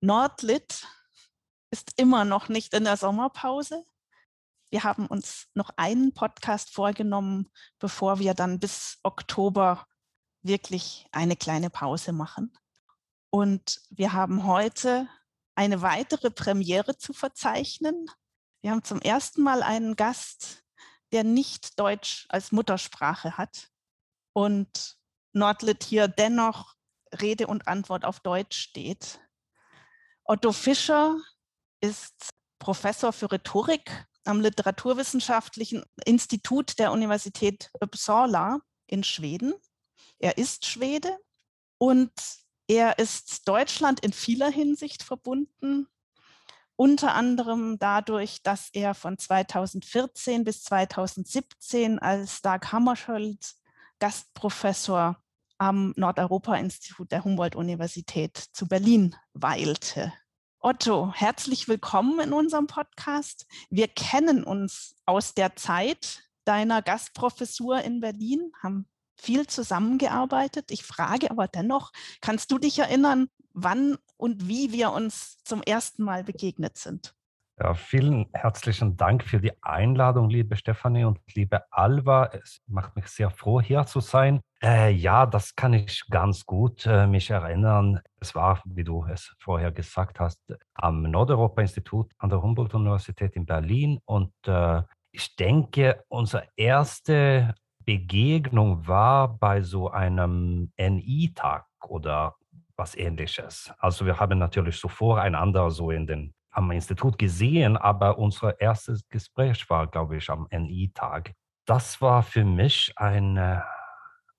Nordlit ist immer noch nicht in der Sommerpause. Wir haben uns noch einen Podcast vorgenommen, bevor wir dann bis Oktober wirklich eine kleine Pause machen. Und wir haben heute eine weitere Premiere zu verzeichnen. Wir haben zum ersten Mal einen Gast, der nicht Deutsch als Muttersprache hat und Nordlit hier dennoch Rede und Antwort auf Deutsch steht. Otto Fischer ist Professor für Rhetorik am Literaturwissenschaftlichen Institut der Universität Uppsala in Schweden. Er ist Schwede und er ist Deutschland in vieler Hinsicht verbunden, unter anderem dadurch, dass er von 2014 bis 2017 als Dag Hammarskjöld Gastprofessor am Nordeuropa-Institut der Humboldt-Universität zu Berlin weilte. Otto, herzlich willkommen in unserem Podcast. Wir kennen uns aus der Zeit deiner Gastprofessur in Berlin, haben viel zusammengearbeitet. Ich frage aber dennoch, kannst du dich erinnern, wann und wie wir uns zum ersten Mal begegnet sind? Ja, vielen herzlichen Dank für die Einladung, liebe Stefanie und liebe Alva. Es macht mich sehr froh, hier zu sein. Äh, ja, das kann ich ganz gut äh, mich erinnern. Es war, wie du es vorher gesagt hast, am Nordeuropa-Institut an der Humboldt-Universität in Berlin. Und äh, ich denke, unsere erste Begegnung war bei so einem NI-Tag oder was ähnliches. Also wir haben natürlich so voreinander so in den am Institut gesehen, aber unser erstes Gespräch war, glaube ich, am NI-Tag. Das war für mich ein äh,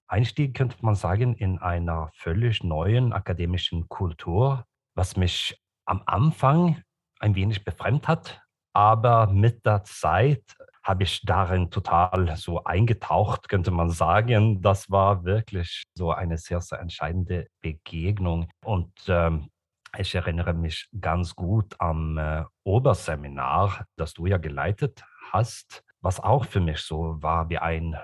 Einstieg, könnte man sagen, in einer völlig neuen akademischen Kultur, was mich am Anfang ein wenig befremd hat, aber mit der Zeit habe ich darin total so eingetaucht, könnte man sagen. Das war wirklich so eine sehr, sehr entscheidende Begegnung. Und ähm, ich erinnere mich ganz gut am äh, Oberseminar, das du ja geleitet hast, was auch für mich so war wie ein,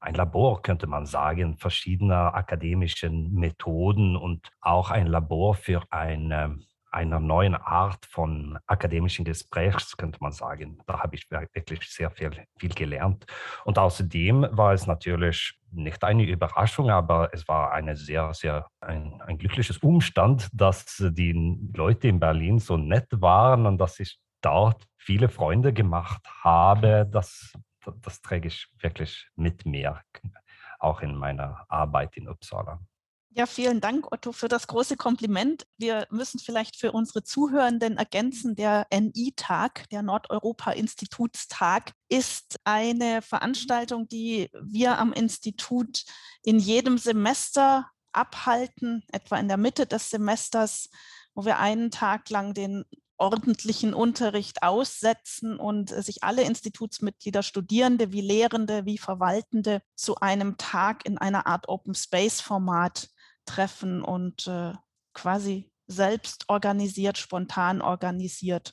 ein Labor, könnte man sagen, verschiedener akademischen Methoden und auch ein Labor für eine einer neuen Art von akademischen Gesprächs, könnte man sagen. Da habe ich wirklich sehr viel, viel gelernt. Und außerdem war es natürlich nicht eine Überraschung, aber es war eine sehr, sehr ein, ein glückliches Umstand, dass die Leute in Berlin so nett waren und dass ich dort viele Freunde gemacht habe. Das, das träge ich wirklich mit mir, auch in meiner Arbeit in Uppsala. Ja, vielen Dank, Otto, für das große Kompliment. Wir müssen vielleicht für unsere Zuhörenden ergänzen, der NI-Tag, der Nordeuropa-Institutstag, ist eine Veranstaltung, die wir am Institut in jedem Semester abhalten, etwa in der Mitte des Semesters, wo wir einen Tag lang den ordentlichen Unterricht aussetzen und sich alle Institutsmitglieder, Studierende wie Lehrende, wie Verwaltende zu einem Tag in einer Art Open Space Format treffen und äh, quasi selbst organisiert, spontan organisiert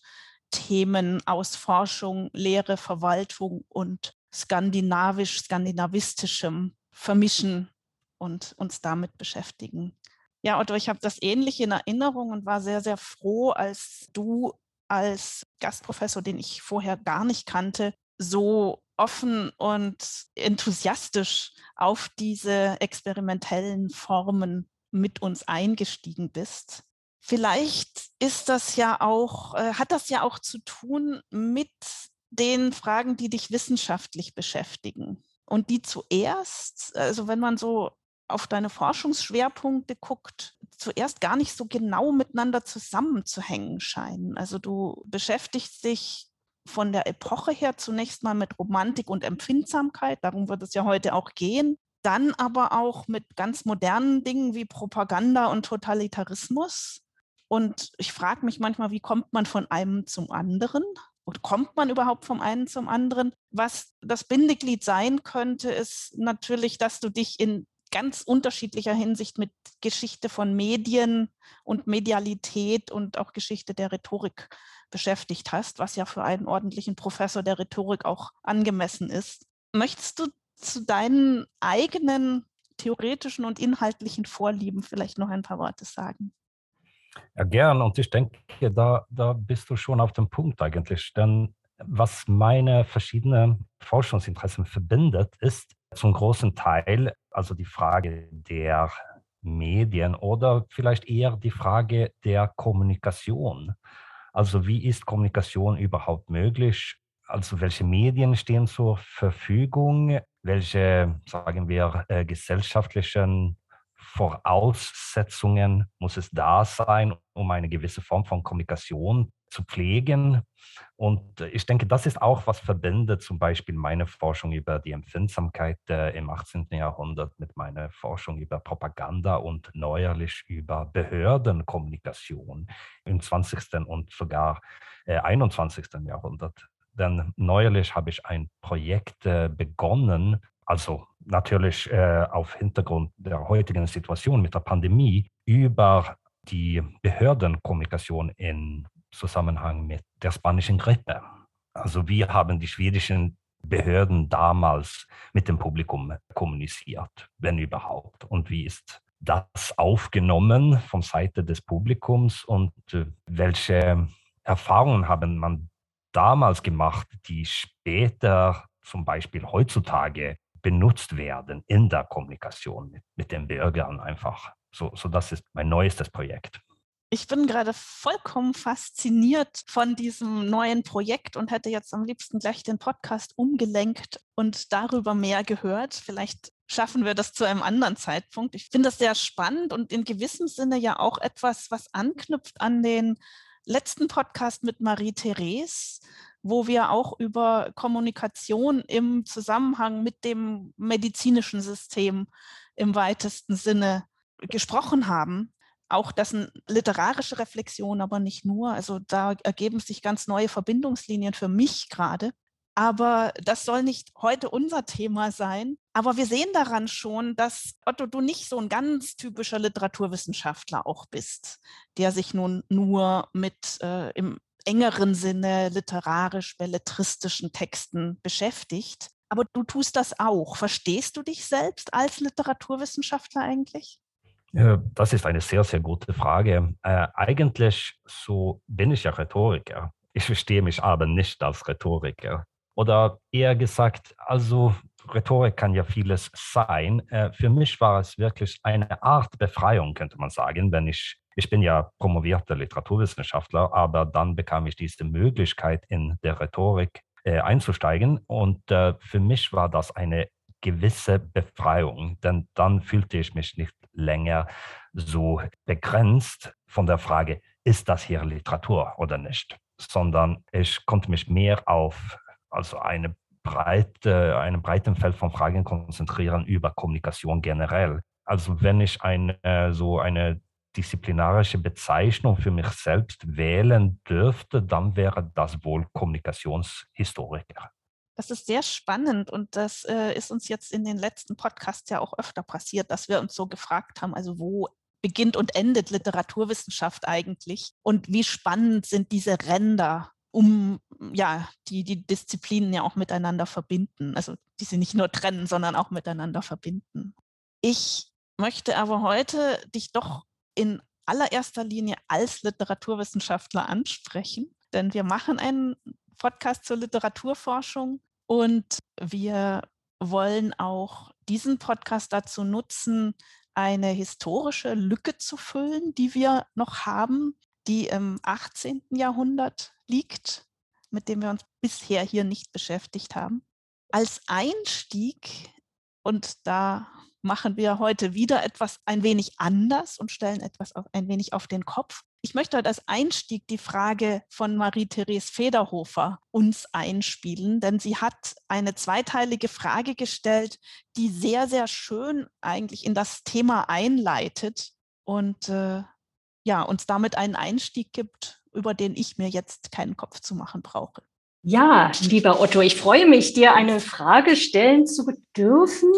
Themen aus Forschung, Lehre, Verwaltung und skandinavisch, skandinavistischem vermischen und uns damit beschäftigen. Ja, Otto, ich habe das ähnlich in Erinnerung und war sehr, sehr froh, als du als Gastprofessor, den ich vorher gar nicht kannte, so offen und enthusiastisch auf diese experimentellen Formen mit uns eingestiegen bist. Vielleicht ist das ja auch, äh, hat das ja auch zu tun mit den Fragen, die dich wissenschaftlich beschäftigen. Und die zuerst, also wenn man so auf deine Forschungsschwerpunkte guckt, zuerst gar nicht so genau miteinander zusammenzuhängen scheinen. Also du beschäftigst dich von der Epoche her zunächst mal mit Romantik und Empfindsamkeit, darum wird es ja heute auch gehen, dann aber auch mit ganz modernen Dingen wie Propaganda und Totalitarismus. Und ich frage mich manchmal, wie kommt man von einem zum anderen? Oder kommt man überhaupt vom einen zum anderen? Was das Bindeglied sein könnte, ist natürlich, dass du dich in ganz unterschiedlicher Hinsicht mit Geschichte von Medien und Medialität und auch Geschichte der Rhetorik beschäftigt hast, was ja für einen ordentlichen Professor der Rhetorik auch angemessen ist. Möchtest du zu deinen eigenen theoretischen und inhaltlichen Vorlieben vielleicht noch ein paar Worte sagen? Ja, gern. Und ich denke, da, da bist du schon auf dem Punkt eigentlich. Denn was meine verschiedenen Forschungsinteressen verbindet, ist zum großen Teil also die Frage der Medien oder vielleicht eher die Frage der Kommunikation. Also wie ist Kommunikation überhaupt möglich? Also welche Medien stehen zur Verfügung? Welche, sagen wir, äh, gesellschaftlichen Voraussetzungen muss es da sein, um eine gewisse Form von Kommunikation zu pflegen. Und ich denke, das ist auch, was verbindet zum Beispiel meine Forschung über die Empfindsamkeit äh, im 18. Jahrhundert mit meiner Forschung über Propaganda und neuerlich über Behördenkommunikation im 20. und sogar äh, 21. Jahrhundert. Denn neuerlich habe ich ein Projekt äh, begonnen, also natürlich äh, auf Hintergrund der heutigen Situation mit der Pandemie, über die Behördenkommunikation in Zusammenhang mit der spanischen Grippe. Also wie haben die schwedischen Behörden damals mit dem Publikum kommuniziert, wenn überhaupt? Und wie ist das aufgenommen von Seite des Publikums und äh, welche Erfahrungen haben man damals gemacht, die später zum Beispiel heutzutage benutzt werden in der Kommunikation mit, mit den Bürgern einfach. So, so das ist mein neuestes Projekt. Ich bin gerade vollkommen fasziniert von diesem neuen Projekt und hätte jetzt am liebsten gleich den Podcast umgelenkt und darüber mehr gehört. Vielleicht schaffen wir das zu einem anderen Zeitpunkt. Ich finde das sehr spannend und in gewissem Sinne ja auch etwas, was anknüpft an den letzten Podcast mit Marie-Therese, wo wir auch über Kommunikation im Zusammenhang mit dem medizinischen System im weitesten Sinne gesprochen haben. Auch das sind literarische Reflexion, aber nicht nur. Also da ergeben sich ganz neue Verbindungslinien für mich gerade. Aber das soll nicht heute unser Thema sein. Aber wir sehen daran schon, dass Otto, du nicht so ein ganz typischer Literaturwissenschaftler auch bist, der sich nun nur mit äh, im engeren Sinne literarisch, belletristischen Texten beschäftigt. Aber du tust das auch. Verstehst du dich selbst als Literaturwissenschaftler eigentlich? Das ist eine sehr, sehr gute Frage. Äh, eigentlich so bin ich ja Rhetoriker. Ich verstehe mich aber nicht als Rhetoriker. Oder eher gesagt, also Rhetorik kann ja vieles sein. Äh, für mich war es wirklich eine Art Befreiung, könnte man sagen, wenn ich ich bin ja promovierter Literaturwissenschaftler, aber dann bekam ich diese Möglichkeit, in der Rhetorik äh, einzusteigen. Und äh, für mich war das eine gewisse Befreiung, denn dann fühlte ich mich nicht länger so begrenzt von der Frage, ist das hier Literatur oder nicht, sondern ich konnte mich mehr auf also eine breite, einem breiten Feld von Fragen konzentrieren über Kommunikation generell. Also wenn ich eine, so eine disziplinarische Bezeichnung für mich selbst wählen dürfte, dann wäre das wohl Kommunikationshistoriker. Das ist sehr spannend und das äh, ist uns jetzt in den letzten Podcasts ja auch öfter passiert, dass wir uns so gefragt haben, also wo beginnt und endet Literaturwissenschaft eigentlich und wie spannend sind diese Ränder, um ja die, die Disziplinen ja auch miteinander verbinden, also die sie nicht nur trennen, sondern auch miteinander verbinden. Ich möchte aber heute dich doch in allererster Linie als Literaturwissenschaftler ansprechen, denn wir machen einen Podcast zur Literaturforschung und wir wollen auch diesen Podcast dazu nutzen, eine historische Lücke zu füllen, die wir noch haben, die im 18. Jahrhundert liegt, mit dem wir uns bisher hier nicht beschäftigt haben. Als Einstieg, und da machen wir heute wieder etwas ein wenig anders und stellen etwas ein wenig auf den Kopf. Ich möchte heute als Einstieg die Frage von Marie-Therese Federhofer uns einspielen, denn sie hat eine zweiteilige Frage gestellt, die sehr, sehr schön eigentlich in das Thema einleitet und äh, ja, uns damit einen Einstieg gibt, über den ich mir jetzt keinen Kopf zu machen brauche. Ja, lieber Otto, ich freue mich, dir eine Frage stellen zu dürfen.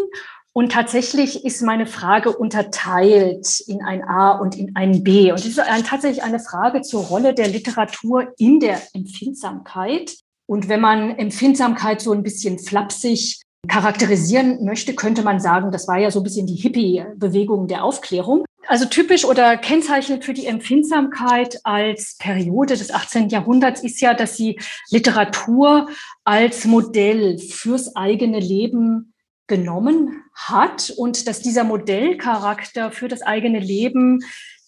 Und tatsächlich ist meine Frage unterteilt in ein A und in ein B. Und es ist ein, tatsächlich eine Frage zur Rolle der Literatur in der Empfindsamkeit. Und wenn man Empfindsamkeit so ein bisschen flapsig charakterisieren möchte, könnte man sagen, das war ja so ein bisschen die Hippie-Bewegung der Aufklärung. Also typisch oder kennzeichnend für die Empfindsamkeit als Periode des 18. Jahrhunderts ist ja, dass sie Literatur als Modell fürs eigene Leben genommen hat und dass dieser Modellcharakter für das eigene Leben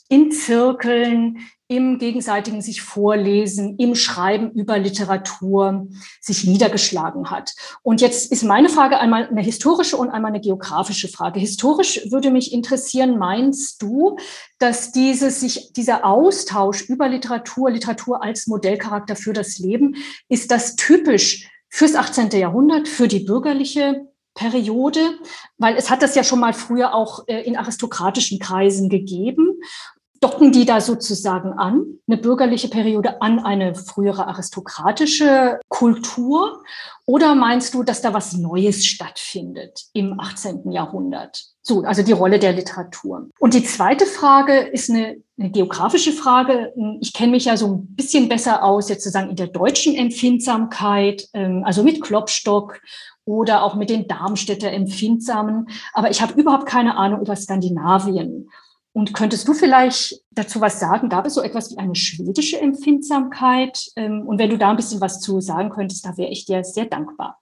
in Zirkeln, im gegenseitigen sich vorlesen, im Schreiben über Literatur sich niedergeschlagen hat. Und jetzt ist meine Frage einmal eine historische und einmal eine geografische Frage. Historisch würde mich interessieren, meinst du, dass dieses, sich, dieser Austausch über Literatur, Literatur als Modellcharakter für das Leben, ist das typisch fürs 18. Jahrhundert, für die bürgerliche Periode, weil es hat das ja schon mal früher auch äh, in aristokratischen Kreisen gegeben docken die da sozusagen an, eine bürgerliche Periode an eine frühere aristokratische Kultur? Oder meinst du, dass da was Neues stattfindet im 18. Jahrhundert? So, also die Rolle der Literatur. Und die zweite Frage ist eine, eine geografische Frage. Ich kenne mich ja so ein bisschen besser aus, jetzt sozusagen in der deutschen Empfindsamkeit, ähm, also mit Klopstock oder auch mit den Darmstädter Empfindsamen. Aber ich habe überhaupt keine Ahnung über Skandinavien. Und könntest du vielleicht dazu was sagen? Gab es so etwas wie eine schwedische Empfindsamkeit? Ähm, und wenn du da ein bisschen was zu sagen könntest, da wäre ich dir sehr dankbar.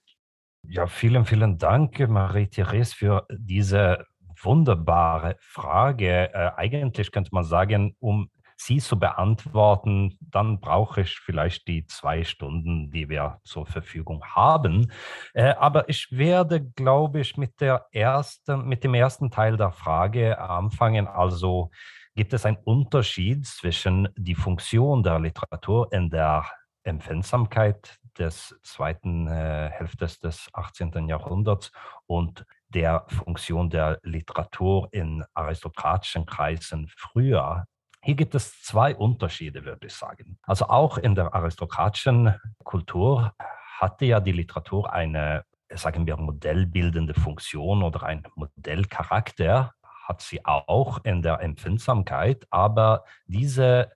Ja, vielen, vielen Dank, Marie-Therese, für diese wunderbare Frage. Äh, eigentlich könnte man sagen, um sie zu beantworten, dann brauche ich vielleicht die zwei Stunden, die wir zur Verfügung haben. Äh, aber ich werde, glaube ich, mit, der ersten, mit dem ersten Teil der Frage anfangen. Also gibt es einen Unterschied zwischen die Funktion der Literatur in der Empfindsamkeit des zweiten äh, Hälfte des 18. Jahrhunderts und der Funktion der Literatur in aristokratischen Kreisen früher hier gibt es zwei Unterschiede, würde ich sagen. Also auch in der aristokratischen Kultur hatte ja die Literatur eine, sagen wir, modellbildende Funktion oder ein Modellcharakter, hat sie auch in der Empfindsamkeit, aber diese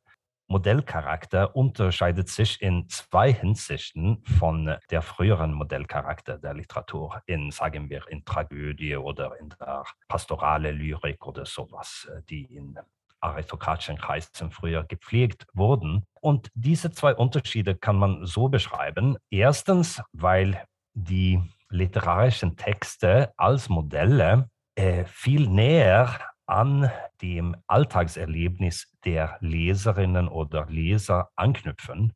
Modellcharakter unterscheidet sich in zwei Hinsichten von der früheren Modellcharakter der Literatur, in, sagen wir, in Tragödie oder in der pastorale Lyrik oder sowas, die in aristokratischen Kreisen früher gepflegt wurden. Und diese zwei Unterschiede kann man so beschreiben. Erstens, weil die literarischen Texte als Modelle äh, viel näher an dem Alltagserlebnis der Leserinnen oder Leser anknüpfen.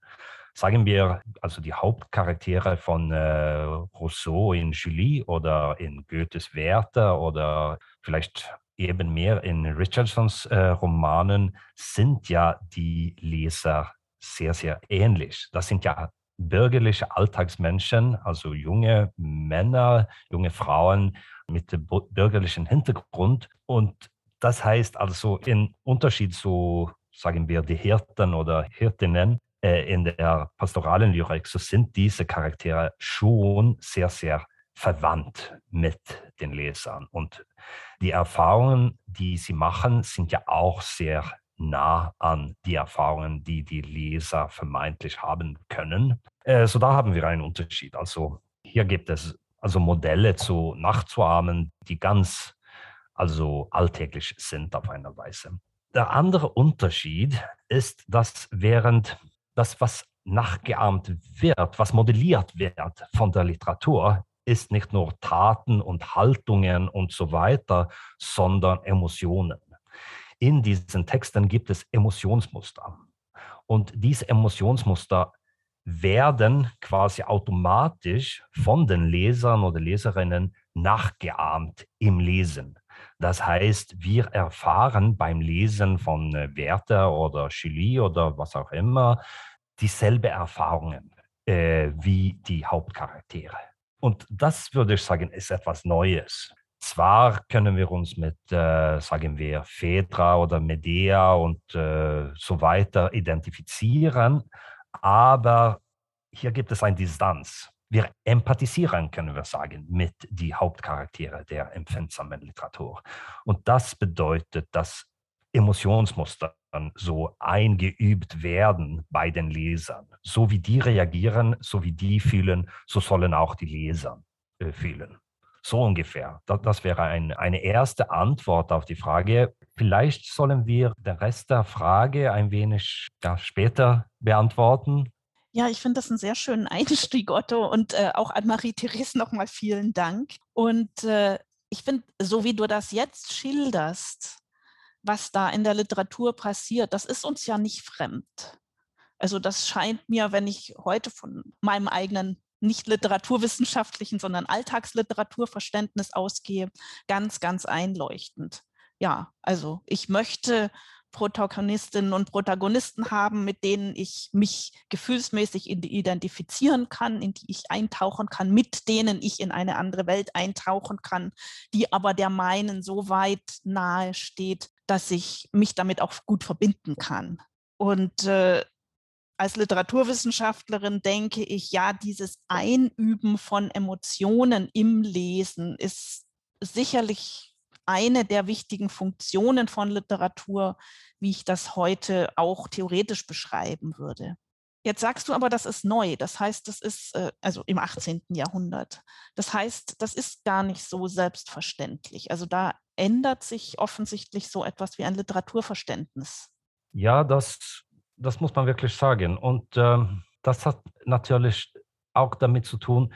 Sagen wir also die Hauptcharaktere von äh, Rousseau in Julie oder in Goethes Werther oder vielleicht eben mehr in Richardsons äh, Romanen sind ja die Leser sehr, sehr ähnlich. Das sind ja bürgerliche Alltagsmenschen, also junge Männer, junge Frauen mit bürgerlichem Hintergrund. Und das heißt also, in Unterschied zu, sagen wir, die Hirten oder Hirtinnen äh, in der pastoralen Lyrik, so sind diese Charaktere schon sehr, sehr verwandt mit den Lesern. Und die Erfahrungen, die sie machen, sind ja auch sehr nah an die Erfahrungen, die die Leser vermeintlich haben können. Äh, so da haben wir einen Unterschied. Also hier gibt es also Modelle zu nachzuahmen, die ganz also alltäglich sind auf einer Weise. Der andere Unterschied ist, dass während das, was nachgeahmt wird, was modelliert wird von der Literatur, ist nicht nur Taten und Haltungen und so weiter, sondern Emotionen. In diesen Texten gibt es Emotionsmuster. Und diese Emotionsmuster werden quasi automatisch von den Lesern oder Leserinnen nachgeahmt im Lesen. Das heißt, wir erfahren beim Lesen von äh, Werther oder Chili oder was auch immer dieselbe Erfahrungen äh, wie die Hauptcharaktere. Und das würde ich sagen, ist etwas Neues. Zwar können wir uns mit, äh, sagen wir, Phaedra oder Medea und äh, so weiter identifizieren, aber hier gibt es eine Distanz. Wir empathisieren, können wir sagen, mit die Hauptcharaktere der empfindsamen Literatur. Und das bedeutet, dass Emotionsmuster so eingeübt werden bei den Lesern. So wie die reagieren, so wie die fühlen, so sollen auch die Leser äh, fühlen. So ungefähr. Das, das wäre ein, eine erste Antwort auf die Frage. Vielleicht sollen wir den Rest der Frage ein wenig ja, später beantworten. Ja, ich finde das einen sehr schönen Einstieg, Otto. Und äh, auch an Marie-Therese nochmal vielen Dank. Und äh, ich finde, so wie du das jetzt schilderst, was da in der Literatur passiert, das ist uns ja nicht fremd. Also das scheint mir, wenn ich heute von meinem eigenen nicht literaturwissenschaftlichen, sondern Alltagsliteraturverständnis ausgehe, ganz, ganz einleuchtend. Ja, also ich möchte Protagonistinnen und Protagonisten haben, mit denen ich mich gefühlsmäßig identifizieren kann, in die ich eintauchen kann, mit denen ich in eine andere Welt eintauchen kann, die aber der meinen so weit nahe steht, dass ich mich damit auch gut verbinden kann. Und äh, als Literaturwissenschaftlerin denke ich, ja, dieses Einüben von Emotionen im Lesen ist sicherlich eine der wichtigen Funktionen von Literatur, wie ich das heute auch theoretisch beschreiben würde. Jetzt sagst du aber, das ist neu. Das heißt, das ist äh, also im 18. Jahrhundert. Das heißt, das ist gar nicht so selbstverständlich. Also da ändert sich offensichtlich so etwas wie ein Literaturverständnis. Ja, das das muss man wirklich sagen. Und äh, das hat natürlich auch damit zu tun,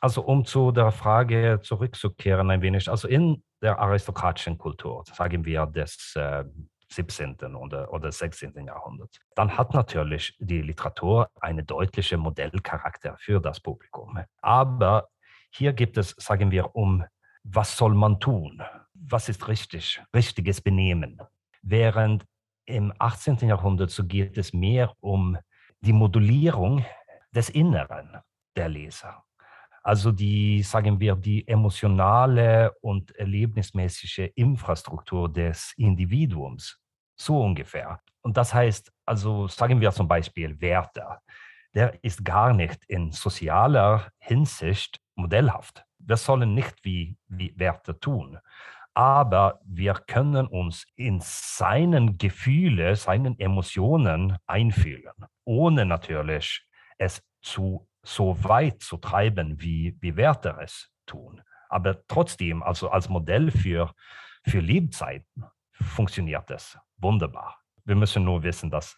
also um zu der Frage zurückzukehren ein wenig, also in der aristokratischen Kultur, sagen wir des äh, 17. Oder, oder 16. Jahrhunderts, dann hat natürlich die Literatur einen deutlichen Modellcharakter für das Publikum. Aber hier gibt es, sagen wir, um was soll man tun? Was ist richtig? Richtiges Benehmen. Während im 18. Jahrhundert so geht es mehr um die Modulierung des Inneren der Leser. Also die, sagen wir, die emotionale und erlebnismäßige Infrastruktur des Individuums. So ungefähr. Und das heißt, also sagen wir zum Beispiel Werther, der ist gar nicht in sozialer Hinsicht modellhaft. Wir sollen nicht wie, wie Werther tun aber wir können uns in seinen Gefühle, seinen Emotionen einfühlen, ohne natürlich es zu so weit zu treiben, wie, wie Werte es tun. Aber trotzdem, also als Modell für, für Lebzeiten funktioniert es wunderbar. Wir müssen nur wissen, dass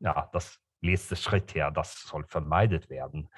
ja, das letzte Schritt her, das soll vermeidet werden.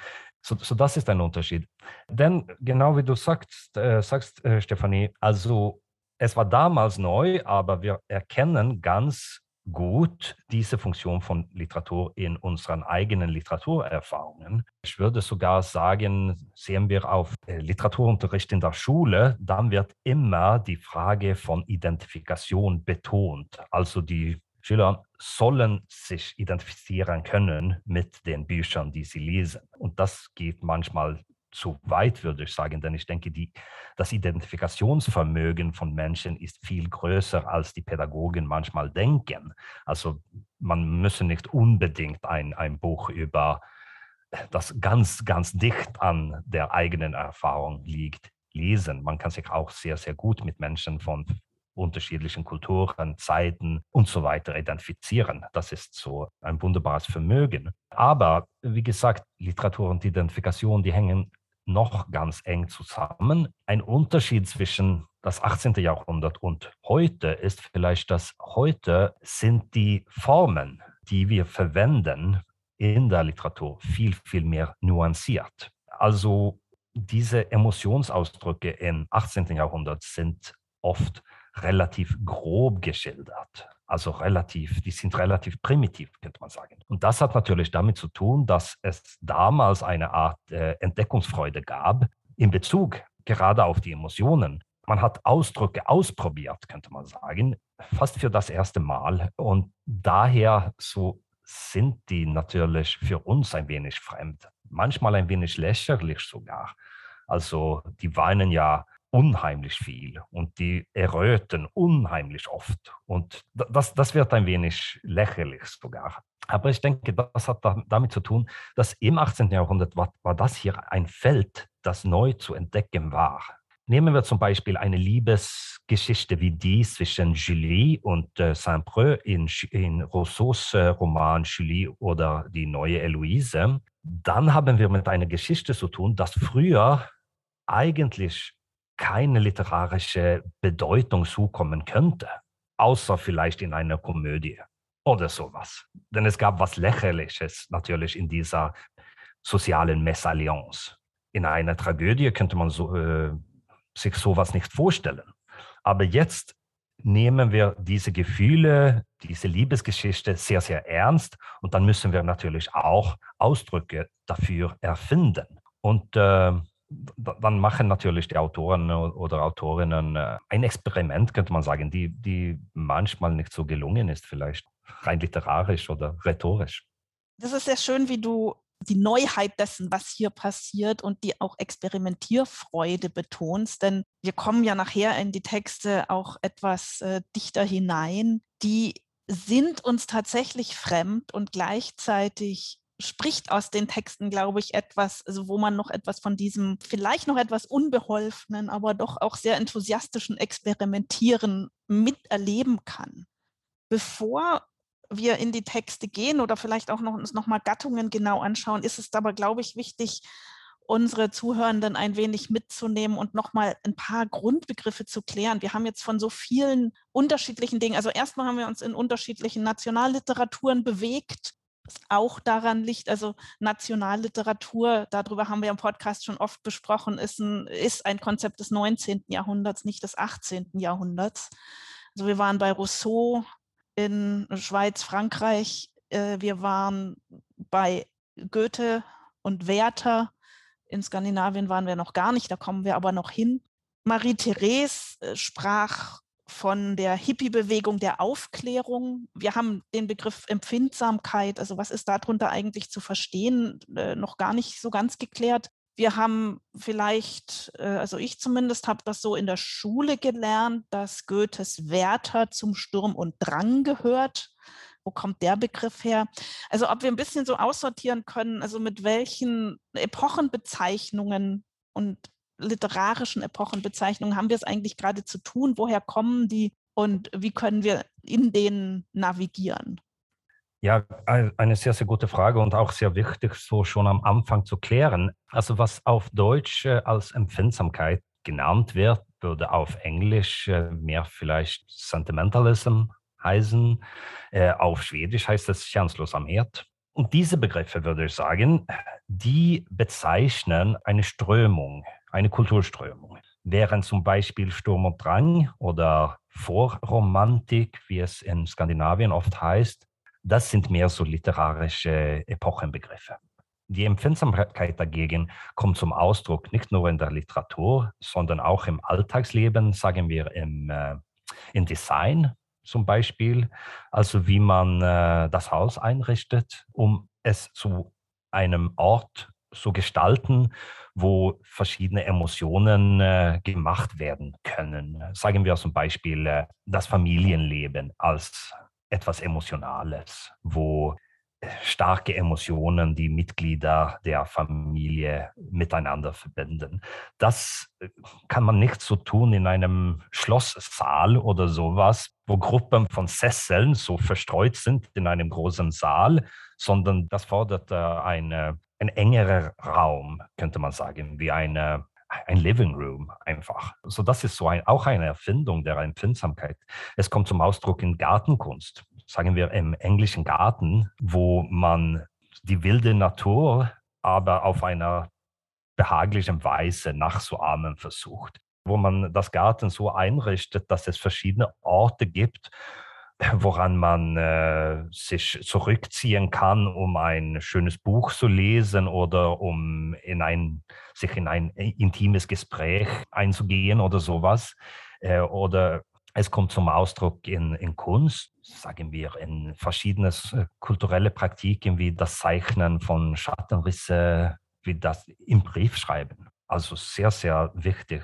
So, so das ist ein Unterschied. Denn genau wie du sagst, äh, sagst äh, Stefanie, also es war damals neu, aber wir erkennen ganz gut diese Funktion von Literatur in unseren eigenen Literaturerfahrungen. Ich würde sogar sagen, sehen wir auf äh, Literaturunterricht in der Schule, dann wird immer die Frage von Identifikation betont. Also die Schüler sollen sich identifizieren können mit den Büchern, die sie lesen. Und das geht manchmal zu weit, würde ich sagen, denn ich denke, die, das Identifikationsvermögen von Menschen ist viel größer, als die Pädagogen manchmal denken. Also man müsse nicht unbedingt ein, ein Buch über das ganz, ganz dicht an der eigenen Erfahrung liegt, lesen. Man kann sich auch sehr, sehr gut mit Menschen von unterschiedlichen Kulturen, Zeiten und so weiter identifizieren. Das ist so ein wunderbares Vermögen. Aber wie gesagt, Literatur und Identifikation, die hängen noch ganz eng zusammen. Ein Unterschied zwischen das 18. Jahrhundert und heute ist vielleicht, dass heute sind die Formen, die wir verwenden in der Literatur, viel, viel mehr nuanciert. Also diese Emotionsausdrücke im 18. Jahrhundert sind oft relativ grob geschildert. Also relativ, die sind relativ primitiv, könnte man sagen. Und das hat natürlich damit zu tun, dass es damals eine Art äh, Entdeckungsfreude gab in Bezug gerade auf die Emotionen. Man hat Ausdrücke ausprobiert, könnte man sagen, fast für das erste Mal. Und daher so sind die natürlich für uns ein wenig fremd, manchmal ein wenig lächerlich sogar. Also die weinen ja unheimlich viel und die erröten unheimlich oft. Und das, das wird ein wenig lächerlich sogar. Aber ich denke, das hat damit zu tun, dass im 18. Jahrhundert war, war das hier ein Feld, das neu zu entdecken war. Nehmen wir zum Beispiel eine Liebesgeschichte wie die zwischen Julie und äh, Saint-Preux in, in Rousseaus äh, Roman Julie oder die neue Eloise. Dann haben wir mit einer Geschichte zu tun, das früher eigentlich keine literarische Bedeutung zukommen könnte, außer vielleicht in einer Komödie oder sowas. Denn es gab was Lächerliches natürlich in dieser sozialen Messalliance. In einer Tragödie könnte man so, äh, sich sowas nicht vorstellen. Aber jetzt nehmen wir diese Gefühle, diese Liebesgeschichte sehr, sehr ernst und dann müssen wir natürlich auch Ausdrücke dafür erfinden. Und äh, dann machen natürlich die Autoren oder Autorinnen äh, ein Experiment, könnte man sagen, die, die manchmal nicht so gelungen ist, vielleicht rein literarisch oder rhetorisch. Das ist sehr schön, wie du die Neuheit dessen, was hier passiert und die auch Experimentierfreude betonst. Denn wir kommen ja nachher in die Texte auch etwas äh, dichter hinein. Die sind uns tatsächlich fremd und gleichzeitig spricht aus den Texten, glaube ich, etwas, also wo man noch etwas von diesem vielleicht noch etwas unbeholfenen, aber doch auch sehr enthusiastischen Experimentieren miterleben kann. Bevor wir in die Texte gehen oder vielleicht auch noch, uns nochmal Gattungen genau anschauen, ist es aber, glaube ich, wichtig, unsere Zuhörenden ein wenig mitzunehmen und nochmal ein paar Grundbegriffe zu klären. Wir haben jetzt von so vielen unterschiedlichen Dingen, also erstmal haben wir uns in unterschiedlichen Nationalliteraturen bewegt, auch daran liegt, also Nationalliteratur, darüber haben wir im Podcast schon oft besprochen, ist ein, ist ein Konzept des 19. Jahrhunderts, nicht des 18. Jahrhunderts. Also wir waren bei Rousseau, in Schweiz, Frankreich. Äh, wir waren bei Goethe und Werther. In Skandinavien waren wir noch gar nicht, da kommen wir aber noch hin. Marie-Therese äh, sprach von der Hippie-Bewegung der Aufklärung. Wir haben den Begriff Empfindsamkeit, also was ist darunter eigentlich zu verstehen, äh, noch gar nicht so ganz geklärt. Wir haben vielleicht, äh, also ich zumindest habe das so in der Schule gelernt, dass Goethes Werther zum Sturm und Drang gehört. Wo kommt der Begriff her? Also ob wir ein bisschen so aussortieren können, also mit welchen Epochenbezeichnungen und literarischen Epochenbezeichnungen haben wir es eigentlich gerade zu tun? Woher kommen die und wie können wir in denen navigieren? Ja, eine sehr, sehr gute Frage und auch sehr wichtig, so schon am Anfang zu klären. Also was auf Deutsch äh, als Empfindsamkeit genannt wird, würde auf Englisch äh, mehr vielleicht Sentimentalism heißen. Äh, auf Schwedisch heißt es Känslossamhet. Und diese Begriffe, würde ich sagen, die bezeichnen eine Strömung, eine Kulturströmung. Während zum Beispiel Sturm und Drang oder Vorromantik, wie es in Skandinavien oft heißt, das sind mehr so literarische Epochenbegriffe. Die Empfindsamkeit dagegen kommt zum Ausdruck nicht nur in der Literatur, sondern auch im Alltagsleben, sagen wir im, äh, im Design zum Beispiel, also wie man äh, das Haus einrichtet, um es zu einem Ort zu gestalten, wo verschiedene Emotionen äh, gemacht werden können. Sagen wir zum Beispiel äh, das Familienleben als etwas Emotionales, wo starke Emotionen die Mitglieder der Familie miteinander verbinden. Das äh, kann man nicht so tun in einem Schlosssaal oder sowas, wo Gruppen von Sesseln so verstreut sind in einem großen Saal, sondern das fordert eine, ein engerer Raum, könnte man sagen, wie eine ein Living Room einfach. So das ist so ein, auch eine Erfindung der Empfindsamkeit. Es kommt zum Ausdruck in Gartenkunst, sagen wir im englischen Garten, wo man die wilde Natur aber auf einer behaglichen Weise nachzuahmen versucht, wo man das Garten so einrichtet, dass es verschiedene Orte gibt, woran man äh, sich zurückziehen kann, um ein schönes Buch zu lesen oder um in ein, sich in ein intimes Gespräch einzugehen oder sowas. Äh, oder es kommt zum Ausdruck in, in Kunst, sagen wir, in verschiedene äh, kulturelle Praktiken wie das Zeichnen von Schattenrisse, wie das im Briefschreiben. Also sehr, sehr wichtig.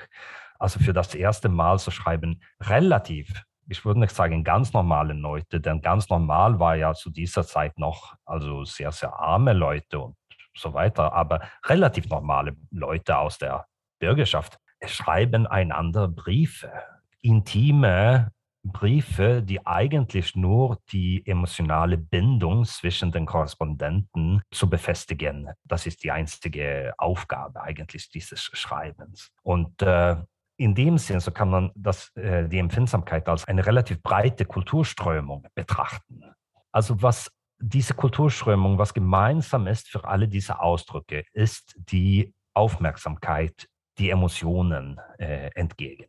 Also für das erste Mal zu schreiben, relativ ich würde nicht sagen ganz normale Leute, denn ganz normal war ja zu dieser Zeit noch also sehr, sehr arme Leute und so weiter, aber relativ normale Leute aus der Bürgerschaft schreiben einander Briefe, intime Briefe, die eigentlich nur die emotionale Bindung zwischen den Korrespondenten zu befestigen. Das ist die einzige Aufgabe eigentlich dieses Schreibens. Und äh, in dem Sinn, so kann man das, äh, die Empfindsamkeit als eine relativ breite Kulturströmung betrachten. Also was diese Kulturströmung, was gemeinsam ist für alle diese Ausdrücke, ist die Aufmerksamkeit, die Emotionen äh, entgegen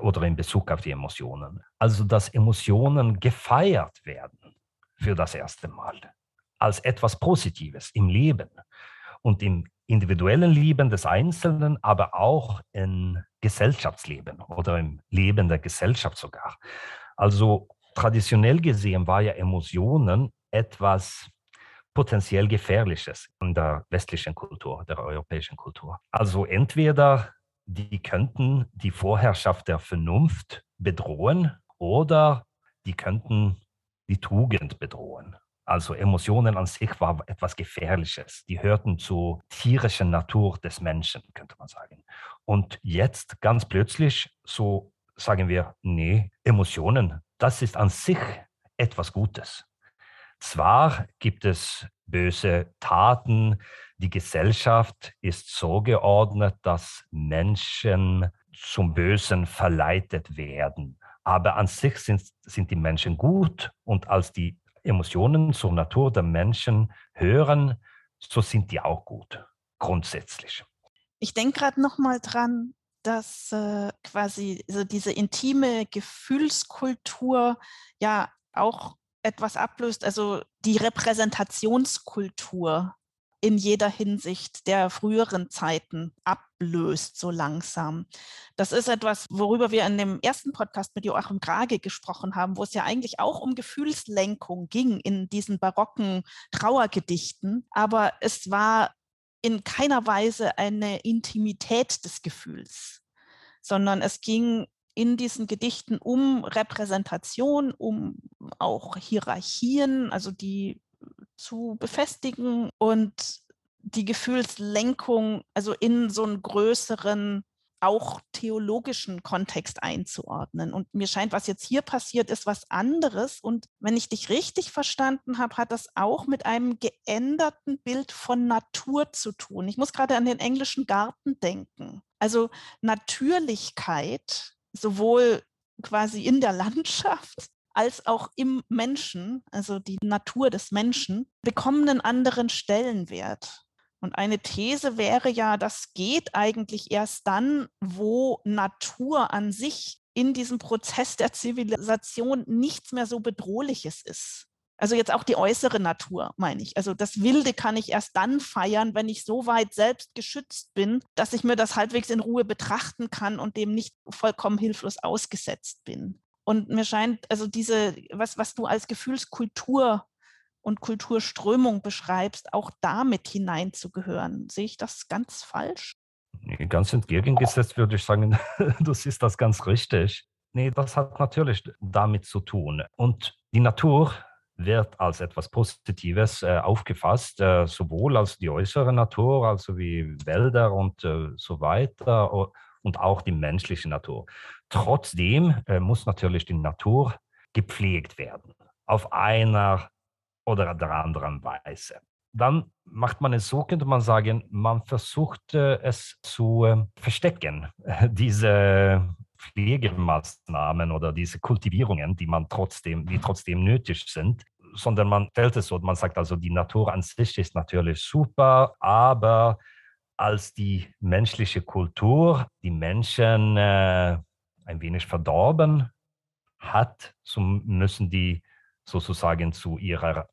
oder in Bezug auf die Emotionen. Also dass Emotionen gefeiert werden für das erste Mal als etwas Positives im Leben und im individuellen Leben des Einzelnen, aber auch im Gesellschaftsleben oder im Leben der Gesellschaft sogar. Also traditionell gesehen war ja Emotionen etwas potenziell Gefährliches in der westlichen Kultur, der europäischen Kultur. Also entweder die könnten die Vorherrschaft der Vernunft bedrohen oder die könnten die Tugend bedrohen. Also Emotionen an sich war etwas Gefährliches. Die hörten zur tierischen Natur des Menschen, könnte man sagen. Und jetzt ganz plötzlich so sagen wir, nee, Emotionen, das ist an sich etwas Gutes. Zwar gibt es böse Taten, die Gesellschaft ist so geordnet, dass Menschen zum Bösen verleitet werden. Aber an sich sind, sind die Menschen gut und als die Emotionen zur Natur der Menschen hören, so sind die auch gut, grundsätzlich. Ich denke gerade noch mal dran, dass äh, quasi so diese intime Gefühlskultur ja auch etwas ablöst, also die Repräsentationskultur in jeder Hinsicht der früheren Zeiten ablöst, so langsam. Das ist etwas, worüber wir in dem ersten Podcast mit Joachim Grage gesprochen haben, wo es ja eigentlich auch um Gefühlslenkung ging in diesen barocken Trauergedichten. Aber es war in keiner Weise eine Intimität des Gefühls, sondern es ging in diesen Gedichten um Repräsentation, um auch Hierarchien, also die zu befestigen und die Gefühlslenkung, also in so einen größeren, auch theologischen Kontext einzuordnen. Und mir scheint, was jetzt hier passiert, ist was anderes. Und wenn ich dich richtig verstanden habe, hat das auch mit einem geänderten Bild von Natur zu tun. Ich muss gerade an den englischen Garten denken. Also Natürlichkeit sowohl quasi in der Landschaft als auch im Menschen, also die Natur des Menschen, bekommen einen anderen Stellenwert. Und eine These wäre ja, das geht eigentlich erst dann, wo Natur an sich in diesem Prozess der Zivilisation nichts mehr so bedrohliches ist. Also jetzt auch die äußere Natur, meine ich. Also das Wilde kann ich erst dann feiern, wenn ich so weit selbst geschützt bin, dass ich mir das halbwegs in Ruhe betrachten kann und dem nicht vollkommen hilflos ausgesetzt bin. Und mir scheint, also diese, was, was du als Gefühlskultur und Kulturströmung beschreibst, auch damit hineinzugehören. Sehe ich das ganz falsch? Nee, ganz entgegengesetzt würde ich sagen, du siehst das ganz richtig. Nee, das hat natürlich damit zu tun. Und die Natur wird als etwas Positives äh, aufgefasst, äh, sowohl als die äußere Natur, also wie Wälder und äh, so weiter, und auch die menschliche Natur. Trotzdem äh, muss natürlich die Natur gepflegt werden, auf einer oder der anderen Weise. Dann macht man es so, könnte man sagen, man versucht es zu äh, verstecken, diese Pflegemaßnahmen oder diese Kultivierungen, die man trotzdem, die trotzdem nötig sind, sondern man stellt es so, man sagt also, die Natur an sich ist natürlich super, aber als die menschliche Kultur die Menschen äh, ein wenig verdorben hat, so müssen die sozusagen zu ihrer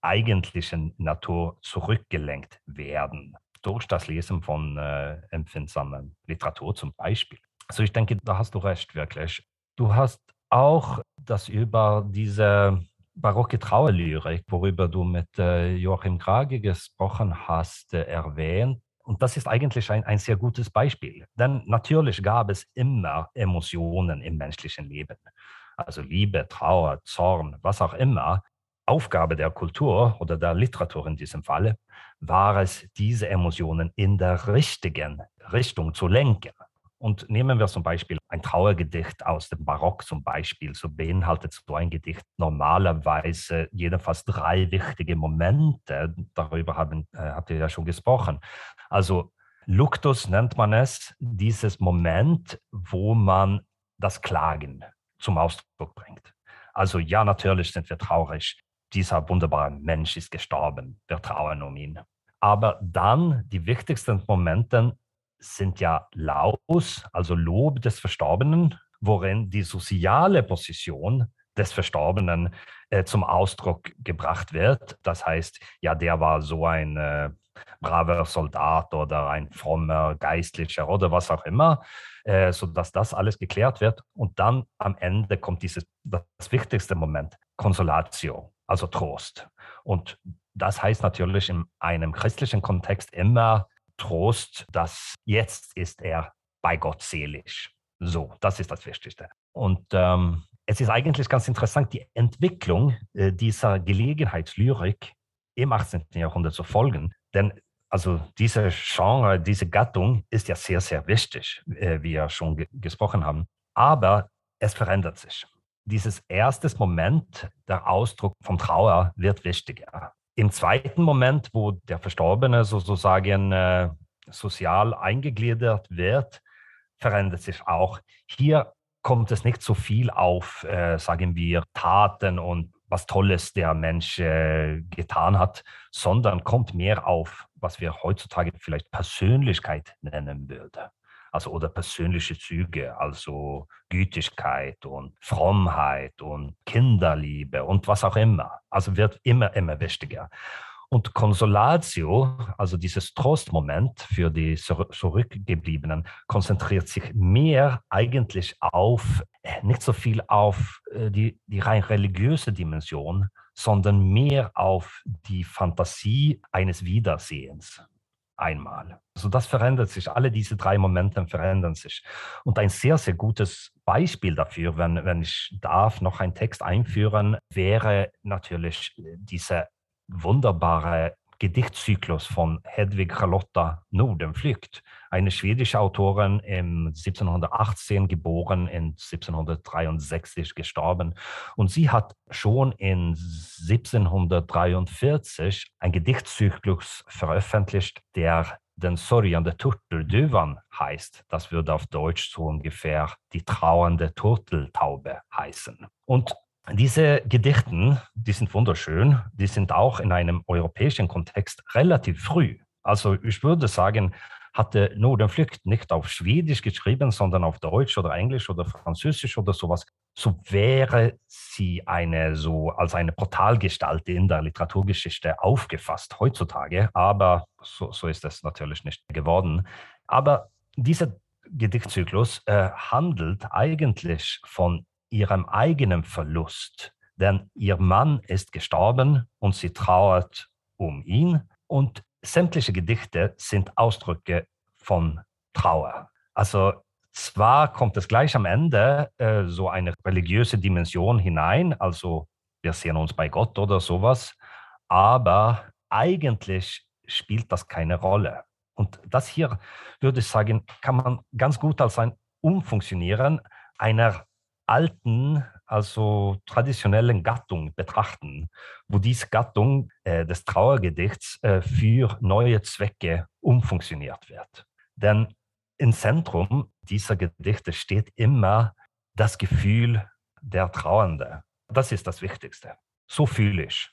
eigentlichen Natur zurückgelenkt werden. Durch das Lesen von äh, empfindsamen Literatur zum Beispiel. Also ich denke, da hast du recht, wirklich. Du hast auch das über diese barocke Trauerlyrik, worüber du mit äh, Joachim Krage gesprochen hast, äh, erwähnt. Und das ist eigentlich ein, ein sehr gutes Beispiel. Denn natürlich gab es immer Emotionen im menschlichen Leben. Also Liebe, Trauer, Zorn, was auch immer. Aufgabe der Kultur oder der Literatur in diesem Falle war es, diese Emotionen in der richtigen Richtung zu lenken. Und nehmen wir zum Beispiel ein Trauergedicht aus dem Barock zum Beispiel, so beinhaltet so ein Gedicht normalerweise jedenfalls drei wichtige Momente. Darüber haben, äh, habt ihr ja schon gesprochen. Also Luktus nennt man es, dieses Moment, wo man das Klagen zum Ausdruck bringt. Also ja, natürlich sind wir traurig. Dieser wunderbare Mensch ist gestorben. Wir trauern um ihn. Aber dann die wichtigsten Momente sind ja Laus, also Lob des Verstorbenen, worin die soziale Position des Verstorbenen äh, zum Ausdruck gebracht wird. Das heißt, ja, der war so ein äh, braver Soldat oder ein frommer Geistlicher oder was auch immer, äh, sodass das alles geklärt wird. Und dann am Ende kommt dieses, das wichtigste Moment, Consolatio, also Trost. Und das heißt natürlich in einem christlichen Kontext immer Trost, dass jetzt ist er bei Gott selig. So, das ist das Wichtigste. Und ähm, es ist eigentlich ganz interessant, die Entwicklung äh, dieser Gelegenheitslyrik im 18. Jahrhundert zu folgen. Denn also diese Genre, diese Gattung ist ja sehr, sehr wichtig, äh, wie wir schon ge gesprochen haben. Aber es verändert sich. Dieses erste Moment, der Ausdruck vom Trauer, wird wichtiger. Im zweiten Moment, wo der Verstorbene sozusagen äh, sozial eingegliedert wird, verändert sich auch. Hier kommt es nicht so viel auf, äh, sagen wir, Taten und was Tolles der Mensch äh, getan hat, sondern kommt mehr auf, was wir heutzutage vielleicht Persönlichkeit nennen würden. Also oder persönliche Züge, also Gütigkeit und Frommheit und Kinderliebe und was auch immer. Also wird immer, immer wichtiger. Und Consolatio, also dieses Trostmoment für die Zurückgebliebenen, konzentriert sich mehr eigentlich auf, äh, nicht so viel auf äh, die, die rein religiöse Dimension, sondern mehr auf die Fantasie eines Wiedersehens einmal. Also das verändert sich, alle diese drei Momente verändern sich. Und ein sehr, sehr gutes Beispiel dafür, wenn, wenn ich darf, noch einen Text einführen, wäre natürlich diese wunderbare Gedichtzyklus von Hedwig Charlotta Nordenflykt, eine schwedische Autorin im 1718 geboren, in 1763 gestorben. Und sie hat schon in 1743 ein Gedichtzyklus veröffentlicht, der den sörjande Turtelduvan heißt. Das würde auf Deutsch so ungefähr die trauernde Turteltaube heißen. Und diese Gedichten, die sind wunderschön, die sind auch in einem europäischen Kontext relativ früh. Also ich würde sagen, hatte Nordenflücht nicht auf Schwedisch geschrieben, sondern auf Deutsch oder Englisch oder Französisch oder sowas, so wäre sie eine so als eine Portalgestalt in der Literaturgeschichte aufgefasst heutzutage. Aber so, so ist es natürlich nicht geworden. Aber dieser Gedichtzyklus äh, handelt eigentlich von ihrem eigenen Verlust, denn ihr Mann ist gestorben und sie trauert um ihn und sämtliche Gedichte sind Ausdrücke von Trauer. Also zwar kommt es gleich am Ende äh, so eine religiöse Dimension hinein, also wir sehen uns bei Gott oder sowas, aber eigentlich spielt das keine Rolle. Und das hier, würde ich sagen, kann man ganz gut als ein Umfunktionieren einer alten, also traditionellen Gattung betrachten, wo diese Gattung äh, des Trauergedichts äh, für neue Zwecke umfunktioniert wird. Denn im Zentrum dieser Gedichte steht immer das Gefühl der Trauernde. Das ist das Wichtigste. So fühle ich.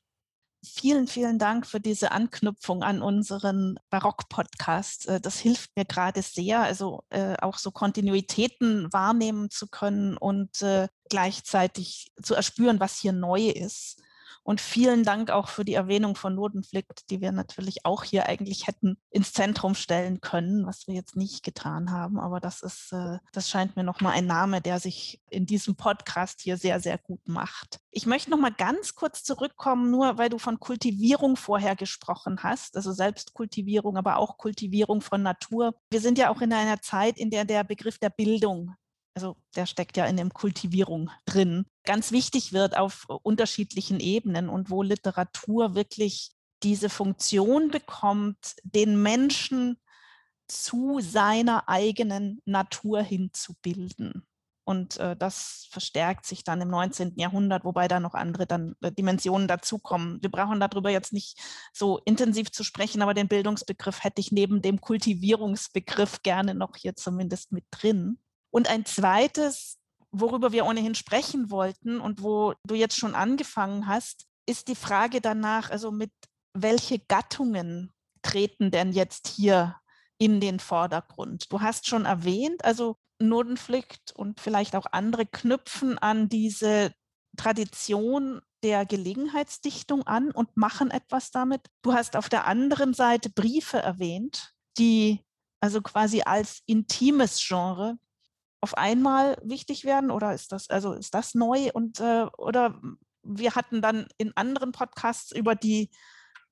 Vielen, vielen Dank für diese Anknüpfung an unseren Barock-Podcast. Äh, das hilft mir gerade sehr, also äh, auch so Kontinuitäten wahrnehmen zu können und äh, gleichzeitig zu erspüren, was hier neu ist. Und vielen Dank auch für die Erwähnung von Notenflikt, die wir natürlich auch hier eigentlich hätten ins Zentrum stellen können, was wir jetzt nicht getan haben. Aber das ist, äh, das scheint mir nochmal ein Name, der sich in diesem Podcast hier sehr, sehr gut macht. Ich möchte nochmal ganz kurz zurückkommen, nur weil du von Kultivierung vorher gesprochen hast, also Selbstkultivierung, aber auch Kultivierung von Natur. Wir sind ja auch in einer Zeit, in der der Begriff der Bildung also der steckt ja in dem Kultivierung drin, ganz wichtig wird auf unterschiedlichen Ebenen und wo Literatur wirklich diese Funktion bekommt, den Menschen zu seiner eigenen Natur hinzubilden. Und äh, das verstärkt sich dann im 19. Jahrhundert, wobei da noch andere dann, äh, Dimensionen dazukommen. Wir brauchen darüber jetzt nicht so intensiv zu sprechen, aber den Bildungsbegriff hätte ich neben dem Kultivierungsbegriff gerne noch hier zumindest mit drin. Und ein zweites, worüber wir ohnehin sprechen wollten und wo du jetzt schon angefangen hast, ist die Frage danach, also mit welche Gattungen treten denn jetzt hier in den Vordergrund? Du hast schon erwähnt, also Nodenflicht und vielleicht auch andere knüpfen an diese Tradition der Gelegenheitsdichtung an und machen etwas damit. Du hast auf der anderen Seite Briefe erwähnt, die also quasi als intimes Genre auf einmal wichtig werden oder ist das also ist das neu und äh, oder wir hatten dann in anderen Podcasts über die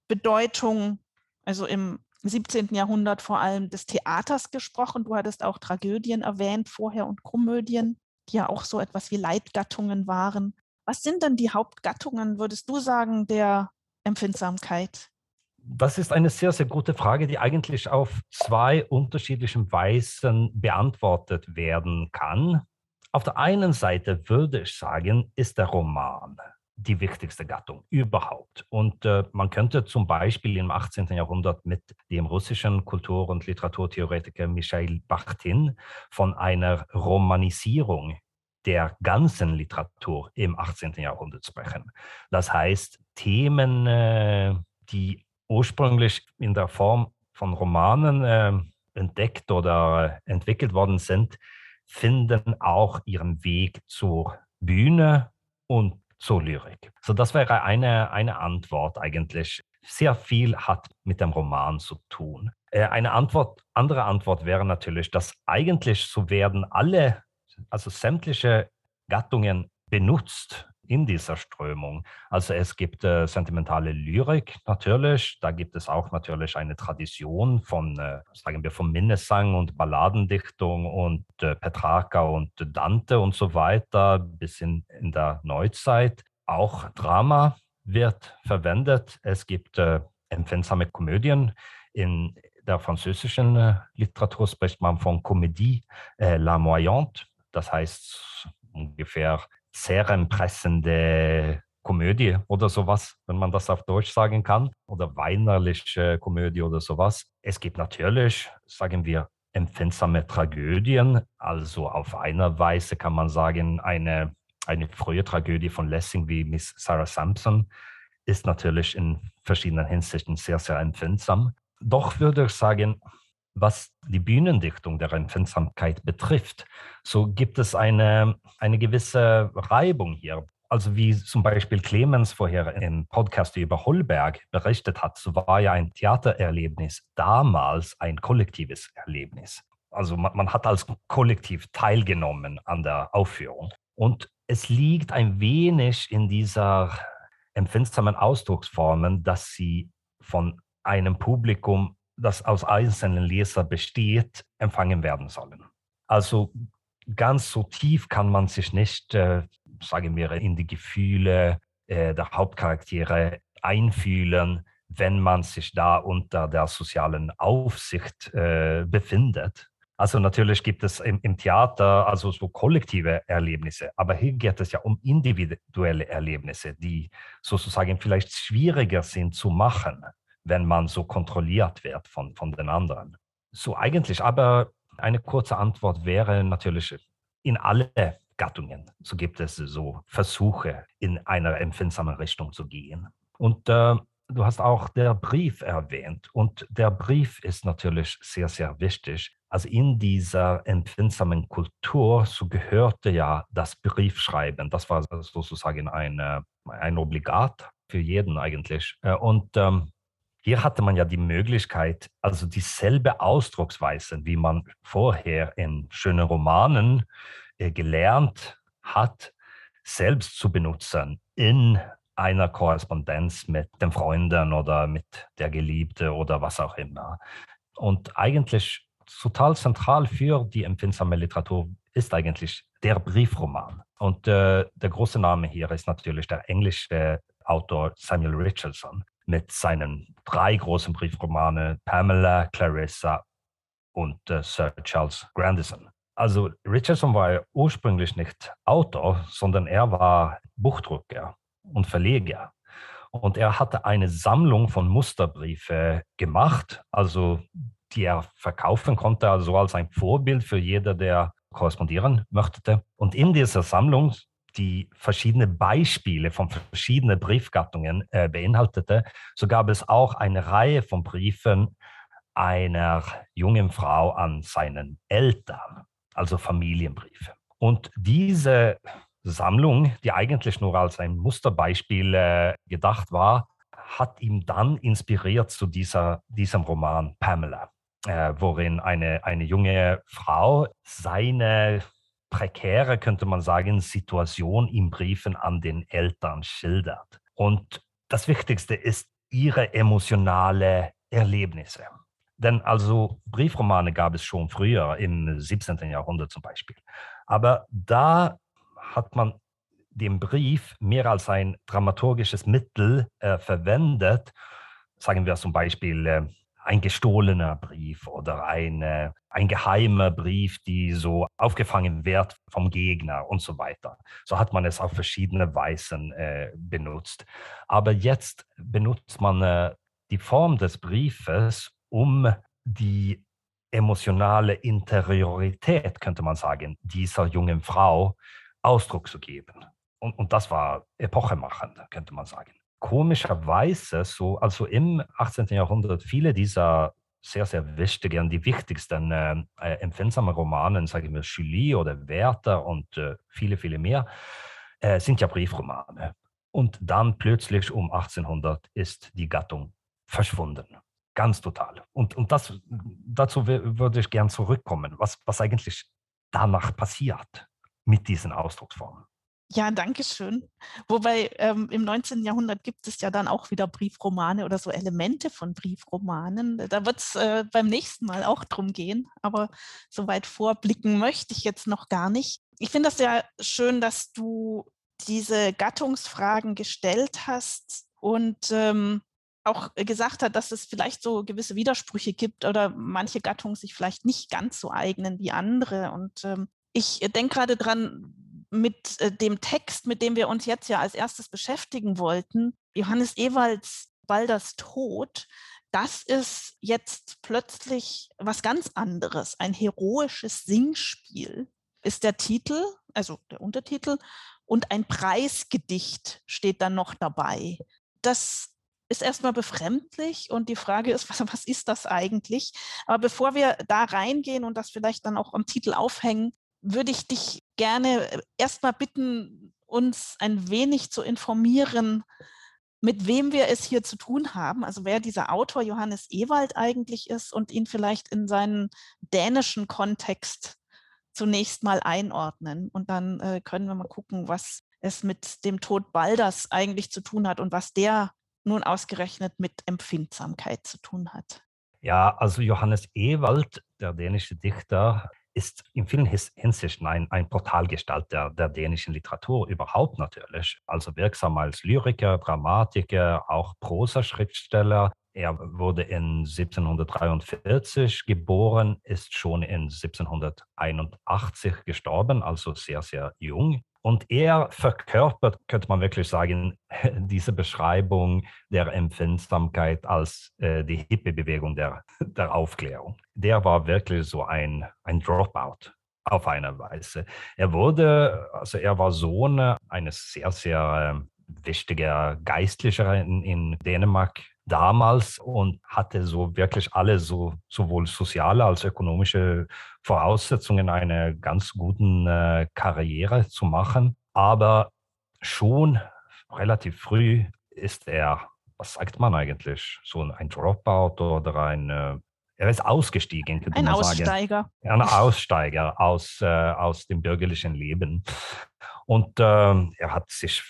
Bedeutung also im 17. Jahrhundert vor allem des Theaters gesprochen. Du hattest auch Tragödien erwähnt vorher und Komödien, die ja auch so etwas wie Leitgattungen waren. Was sind denn die Hauptgattungen, würdest du sagen, der Empfindsamkeit? Das ist eine sehr, sehr gute Frage, die eigentlich auf zwei unterschiedlichen Weisen beantwortet werden kann. Auf der einen Seite würde ich sagen, ist der Roman die wichtigste Gattung überhaupt. Und äh, man könnte zum Beispiel im 18. Jahrhundert mit dem russischen Kultur- und Literaturtheoretiker Michail Bachtin von einer Romanisierung der ganzen Literatur im 18. Jahrhundert sprechen. Das heißt, Themen, äh, die ursprünglich in der Form von Romanen äh, entdeckt oder entwickelt worden sind, finden auch ihren Weg zur Bühne und zur Lyrik. So, das wäre eine, eine Antwort eigentlich. Sehr viel hat mit dem Roman zu tun. Äh, eine Antwort, andere Antwort wäre natürlich, dass eigentlich so werden alle, also sämtliche Gattungen benutzt in dieser Strömung. Also es gibt äh, sentimentale Lyrik natürlich, da gibt es auch natürlich eine Tradition von, äh, sagen wir, von Minnesang und Balladendichtung und äh, Petrarca und Dante und so weiter bis in, in der Neuzeit. Auch Drama wird verwendet. Es gibt äh, empfindsame Komödien. In der französischen äh, Literatur spricht man von Comédie äh, la moyante, das heißt ungefähr sehr impressende Komödie oder sowas, wenn man das auf Deutsch sagen kann, oder weinerliche Komödie oder sowas. Es gibt natürlich, sagen wir, empfindsame Tragödien. Also auf einer Weise kann man sagen, eine, eine frühe Tragödie von Lessing wie Miss Sarah Sampson ist natürlich in verschiedenen Hinsichten sehr, sehr empfindsam. Doch würde ich sagen, was die Bühnendichtung der Empfindsamkeit betrifft, so gibt es eine, eine gewisse Reibung hier. Also wie zum Beispiel Clemens vorher im Podcast über Holberg berichtet hat, so war ja ein Theatererlebnis damals ein kollektives Erlebnis. Also man, man hat als Kollektiv teilgenommen an der Aufführung. Und es liegt ein wenig in dieser empfindsamen Ausdrucksformen, dass sie von einem Publikum das aus einzelnen Lesern besteht, empfangen werden sollen. Also ganz so tief kann man sich nicht, äh, sagen wir, in die Gefühle äh, der Hauptcharaktere einfühlen, wenn man sich da unter der sozialen Aufsicht äh, befindet. Also natürlich gibt es im, im, Theater also so kollektive Erlebnisse, aber hier geht es ja um individuelle Erlebnisse, die sozusagen vielleicht schwieriger sind zu machen wenn man so kontrolliert wird von, von den anderen. So eigentlich, aber eine kurze Antwort wäre natürlich in alle Gattungen. So gibt es so Versuche, in einer empfindsamen Richtung zu gehen. Und äh, du hast auch der Brief erwähnt. Und der Brief ist natürlich sehr, sehr wichtig. Also in dieser empfindsamen Kultur, so gehörte ja das Briefschreiben. Das war sozusagen ein, ein Obligat für jeden eigentlich. Äh, und ähm, hier hatte man ja die Möglichkeit, also dieselbe Ausdrucksweise, wie man vorher in schönen Romanen äh, gelernt hat, selbst zu benutzen in einer Korrespondenz mit den Freunden oder mit der Geliebte oder was auch immer. Und eigentlich total zentral für die empfindsame Literatur ist eigentlich der Briefroman. Und äh, der große Name hier ist natürlich der englische Autor Samuel Richardson, mit seinen drei großen Briefromanen Pamela, Clarissa und äh, Sir Charles Grandison. Also Richardson war ursprünglich nicht Autor, sondern er war Buchdrucker und Verleger. Und er hatte eine Sammlung von Musterbriefe gemacht, also die er verkaufen konnte, also als ein Vorbild für jeder, der korrespondieren möchte. Und in dieser Sammlung, die verschiedene Beispiele von verschiedenen Briefgattungen äh, beinhaltete, so gab es auch eine Reihe von Briefen einer jungen Frau an seinen Eltern, also Familienbriefe. Und diese Sammlung, die eigentlich nur als ein Musterbeispiel äh, gedacht war, hat ihm dann inspiriert zu dieser, diesem Roman Pamela, äh, worin eine, eine junge Frau seine prekäre, könnte man sagen, Situation in Briefen an den Eltern schildert. Und das Wichtigste ist ihre emotionale Erlebnisse. Denn also Briefromane gab es schon früher, im 17. Jahrhundert zum Beispiel. Aber da hat man den Brief mehr als ein dramaturgisches Mittel äh, verwendet. Sagen wir zum Beispiel äh, ein gestohlener Brief oder eine, ein geheimer Brief, die so aufgefangen wird vom Gegner und so weiter. So hat man es auf verschiedene Weisen äh, benutzt. Aber jetzt benutzt man äh, die Form des Briefes, um die emotionale Interiorität, könnte man sagen, dieser jungen Frau Ausdruck zu geben. Und, und das war epochemachend, könnte man sagen. Komischerweise, so, also im 18. Jahrhundert, viele dieser sehr, sehr wichtigen, die wichtigsten äh, äh empfindsamen Romanen, sagen wir Julie oder Werther und äh, viele, viele mehr, äh, sind ja Briefromane. Und dann plötzlich um 1800 ist die Gattung verschwunden. Ganz total. Und, und das, dazu würde ich gern zurückkommen, was, was eigentlich danach passiert mit diesen Ausdrucksformen. Ja, danke schön. Wobei ähm, im 19. Jahrhundert gibt es ja dann auch wieder Briefromane oder so Elemente von Briefromanen. Da wird es äh, beim nächsten Mal auch drum gehen, aber so weit vorblicken möchte ich jetzt noch gar nicht. Ich finde das sehr schön, dass du diese Gattungsfragen gestellt hast und ähm, auch gesagt hat, dass es vielleicht so gewisse Widersprüche gibt oder manche Gattungen sich vielleicht nicht ganz so eignen wie andere. Und ähm, ich denke gerade dran, mit äh, dem Text, mit dem wir uns jetzt ja als erstes beschäftigen wollten, Johannes Ewalds Balders Tod, das ist jetzt plötzlich was ganz anderes. Ein heroisches Singspiel ist der Titel, also der Untertitel, und ein Preisgedicht steht dann noch dabei. Das ist erstmal befremdlich und die Frage ist, was, was ist das eigentlich? Aber bevor wir da reingehen und das vielleicht dann auch am Titel aufhängen, würde ich dich gerne äh, erstmal bitten, uns ein wenig zu informieren, mit wem wir es hier zu tun haben, also wer dieser Autor Johannes Ewald eigentlich ist und ihn vielleicht in seinen dänischen Kontext zunächst mal einordnen. Und dann äh, können wir mal gucken, was es mit dem Tod Balders eigentlich zu tun hat und was der nun ausgerechnet mit Empfindsamkeit zu tun hat. Ja, also Johannes Ewald, der dänische Dichter, ist in vielen Hinsichten ein, ein Portalgestalt der, der dänischen Literatur überhaupt natürlich. Also wirksam als Lyriker, Dramatiker, auch Prosaschriftsteller. Er wurde in 1743 geboren, ist schon in 1781 gestorben, also sehr, sehr jung. Und er verkörpert, könnte man wirklich sagen, diese Beschreibung der Empfindsamkeit als äh, die Hippie-Bewegung der, der Aufklärung. Der war wirklich so ein, ein Dropout auf eine Weise. Er wurde, also er war Sohn eines sehr, sehr äh, wichtigen Geistlicher in, in Dänemark damals und hatte so wirklich alle so sowohl soziale als ökonomische Voraussetzungen, eine ganz guten äh, Karriere zu machen. Aber schon relativ früh ist er, was sagt man eigentlich, so ein Dropout oder ein äh, er ist ausgestiegen. Ein Aussteiger. Sagen. Ein Aussteiger aus, äh, aus dem bürgerlichen Leben. Und äh, er hat sich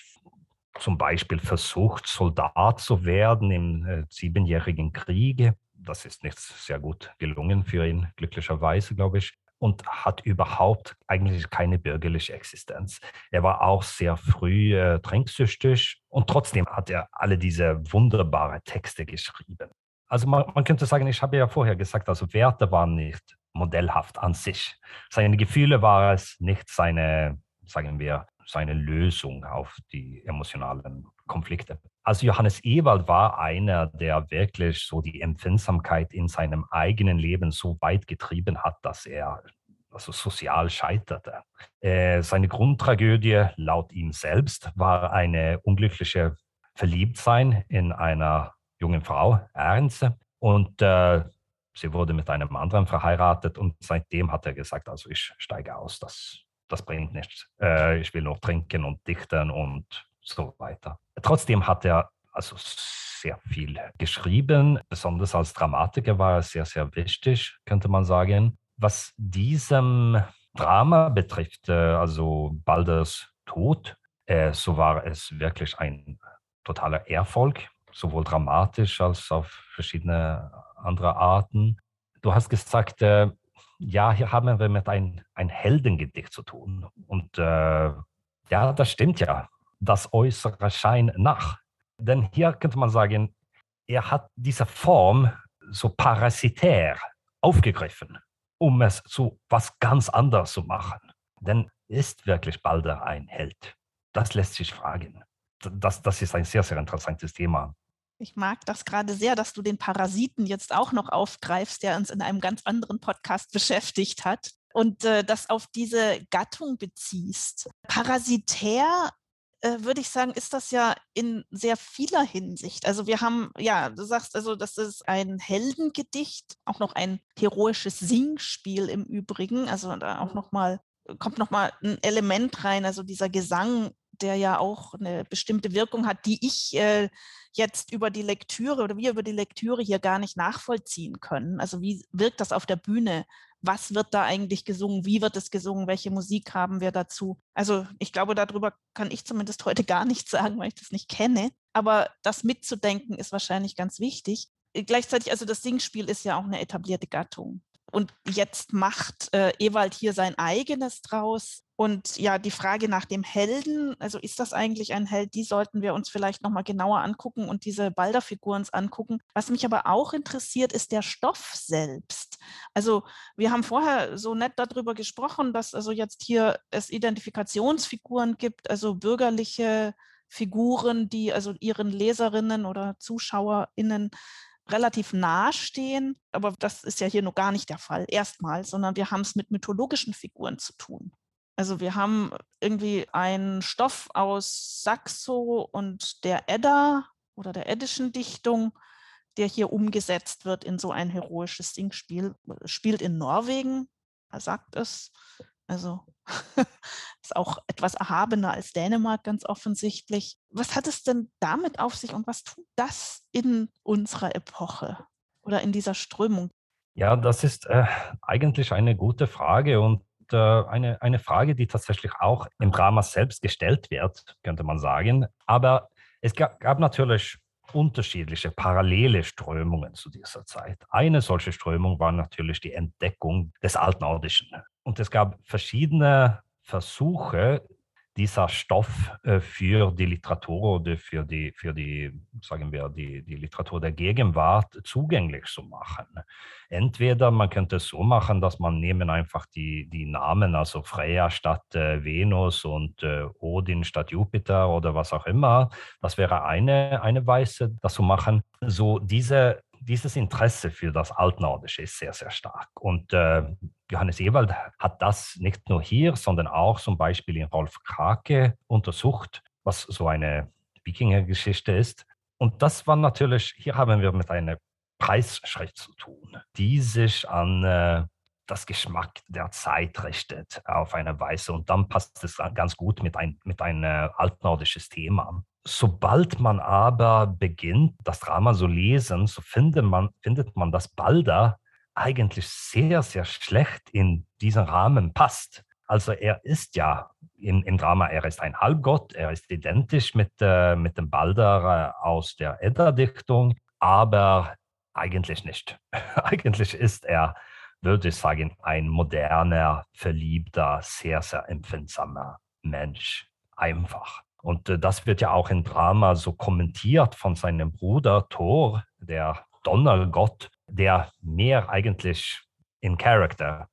zum Beispiel versucht, Soldat zu werden im äh, Siebenjährigen Kriege. Das ist nicht sehr gut gelungen für ihn, glücklicherweise, glaube ich. Und hat überhaupt eigentlich keine bürgerliche Existenz. Er war auch sehr früh äh, trinksüchtig und trotzdem hat er alle diese wunderbare Texte geschrieben. Also man, man könnte sagen, ich habe ja vorher gesagt, also Werte waren nicht modellhaft an sich. Seine Gefühle waren es nicht seine, sagen wir, seine Lösung auf die emotionalen Konflikte. Also Johannes Ewald war einer, der wirklich so die Empfindsamkeit in seinem eigenen Leben so weit getrieben hat, dass er also sozial scheiterte. Äh, seine Grundtragödie laut ihm selbst war eine unglückliche Verliebtsein in einer jungen Frau, Ernst. Und äh, sie wurde mit einem anderen verheiratet und seitdem hat er gesagt, also ich steige aus, das, das bringt nichts. Äh, ich will nur trinken und dichten und so weiter. Trotzdem hat er also sehr viel geschrieben, besonders als Dramatiker war er sehr, sehr wichtig, könnte man sagen. Was diesem Drama betrifft, äh, also Balders Tod, äh, so war es wirklich ein totaler Erfolg, sowohl dramatisch als auf verschiedene andere Arten. Du hast gesagt, äh, ja, hier haben wir mit ein, ein Heldengedicht zu tun. Und äh, ja, das stimmt ja. Das äußere Schein nach. Denn hier könnte man sagen, er hat diese Form so parasitär aufgegriffen, um es zu was ganz anderes zu machen. Denn ist wirklich Balder ein Held? Das lässt sich fragen. Das, das ist ein sehr, sehr interessantes Thema. Ich mag das gerade sehr, dass du den Parasiten jetzt auch noch aufgreifst, der uns in einem ganz anderen Podcast beschäftigt hat und äh, das auf diese Gattung beziehst. Parasitär äh, würde ich sagen, ist das ja in sehr vieler Hinsicht. Also wir haben, ja, du sagst also, das ist ein Heldengedicht, auch noch ein heroisches Singspiel im Übrigen. Also da auch nochmal kommt nochmal ein Element rein, also dieser Gesang, der ja auch eine bestimmte Wirkung hat, die ich äh, jetzt über die Lektüre oder wir über die Lektüre hier gar nicht nachvollziehen können. Also wie wirkt das auf der Bühne? Was wird da eigentlich gesungen? Wie wird es gesungen? Welche Musik haben wir dazu? Also ich glaube, darüber kann ich zumindest heute gar nichts sagen, weil ich das nicht kenne. Aber das mitzudenken ist wahrscheinlich ganz wichtig. Gleichzeitig, also das Singspiel ist ja auch eine etablierte Gattung. Und jetzt macht äh, Ewald hier sein eigenes draus. Und ja, die Frage nach dem Helden, also ist das eigentlich ein Held, die sollten wir uns vielleicht nochmal genauer angucken und diese Balder-Figuren angucken. Was mich aber auch interessiert, ist der Stoff selbst. Also wir haben vorher so nett darüber gesprochen, dass also jetzt hier es Identifikationsfiguren gibt, also bürgerliche Figuren, die also ihren Leserinnen oder ZuschauerInnen relativ nahe stehen, aber das ist ja hier noch gar nicht der Fall, erstmal, sondern wir haben es mit mythologischen Figuren zu tun. Also wir haben irgendwie einen Stoff aus Saxo und der Edda oder der eddischen Dichtung, der hier umgesetzt wird in so ein heroisches Singspiel, spielt in Norwegen, er sagt es. Also ist auch etwas erhabener als Dänemark ganz offensichtlich. Was hat es denn damit auf sich und was tut das in unserer Epoche oder in dieser Strömung? Ja, das ist äh, eigentlich eine gute Frage und äh, eine, eine Frage, die tatsächlich auch im Drama selbst gestellt wird, könnte man sagen. Aber es gab, gab natürlich unterschiedliche parallele Strömungen zu dieser Zeit. Eine solche Strömung war natürlich die Entdeckung des Altnordischen. Und es gab verschiedene Versuche, dieser Stoff äh, für die Literatur oder für die, für die, sagen wir, die, die Literatur der Gegenwart zugänglich zu machen. Entweder man könnte es so machen, dass man nehmen einfach die, die Namen, also Freya statt äh, Venus und äh, Odin statt Jupiter oder was auch immer. Das wäre eine, eine Weise, das zu machen. So diese dieses Interesse für das Altnordische ist sehr, sehr stark. Und äh, Johannes Ewald hat das nicht nur hier, sondern auch zum Beispiel in Rolf Krake untersucht, was so eine Wikingergeschichte ist. Und das war natürlich, hier haben wir mit einer Preisschrift zu tun, die sich an äh, das Geschmack der Zeit richtet auf eine Weise. Und dann passt es ganz gut mit ein, mit ein äh, altnordisches Thema. Sobald man aber beginnt, das Drama zu lesen, so findet man, findet man, dass Balder eigentlich sehr, sehr schlecht in diesen Rahmen passt. Also er ist ja im, im Drama, er ist ein Halbgott, er ist identisch mit, äh, mit dem Balder äh, aus der Edda-Dichtung, aber eigentlich nicht. eigentlich ist er, würde ich sagen, ein moderner, verliebter, sehr, sehr empfindsamer Mensch. Einfach. Und äh, das wird ja auch im Drama so kommentiert von seinem Bruder Thor, der Donnergott, der mehr eigentlich in Character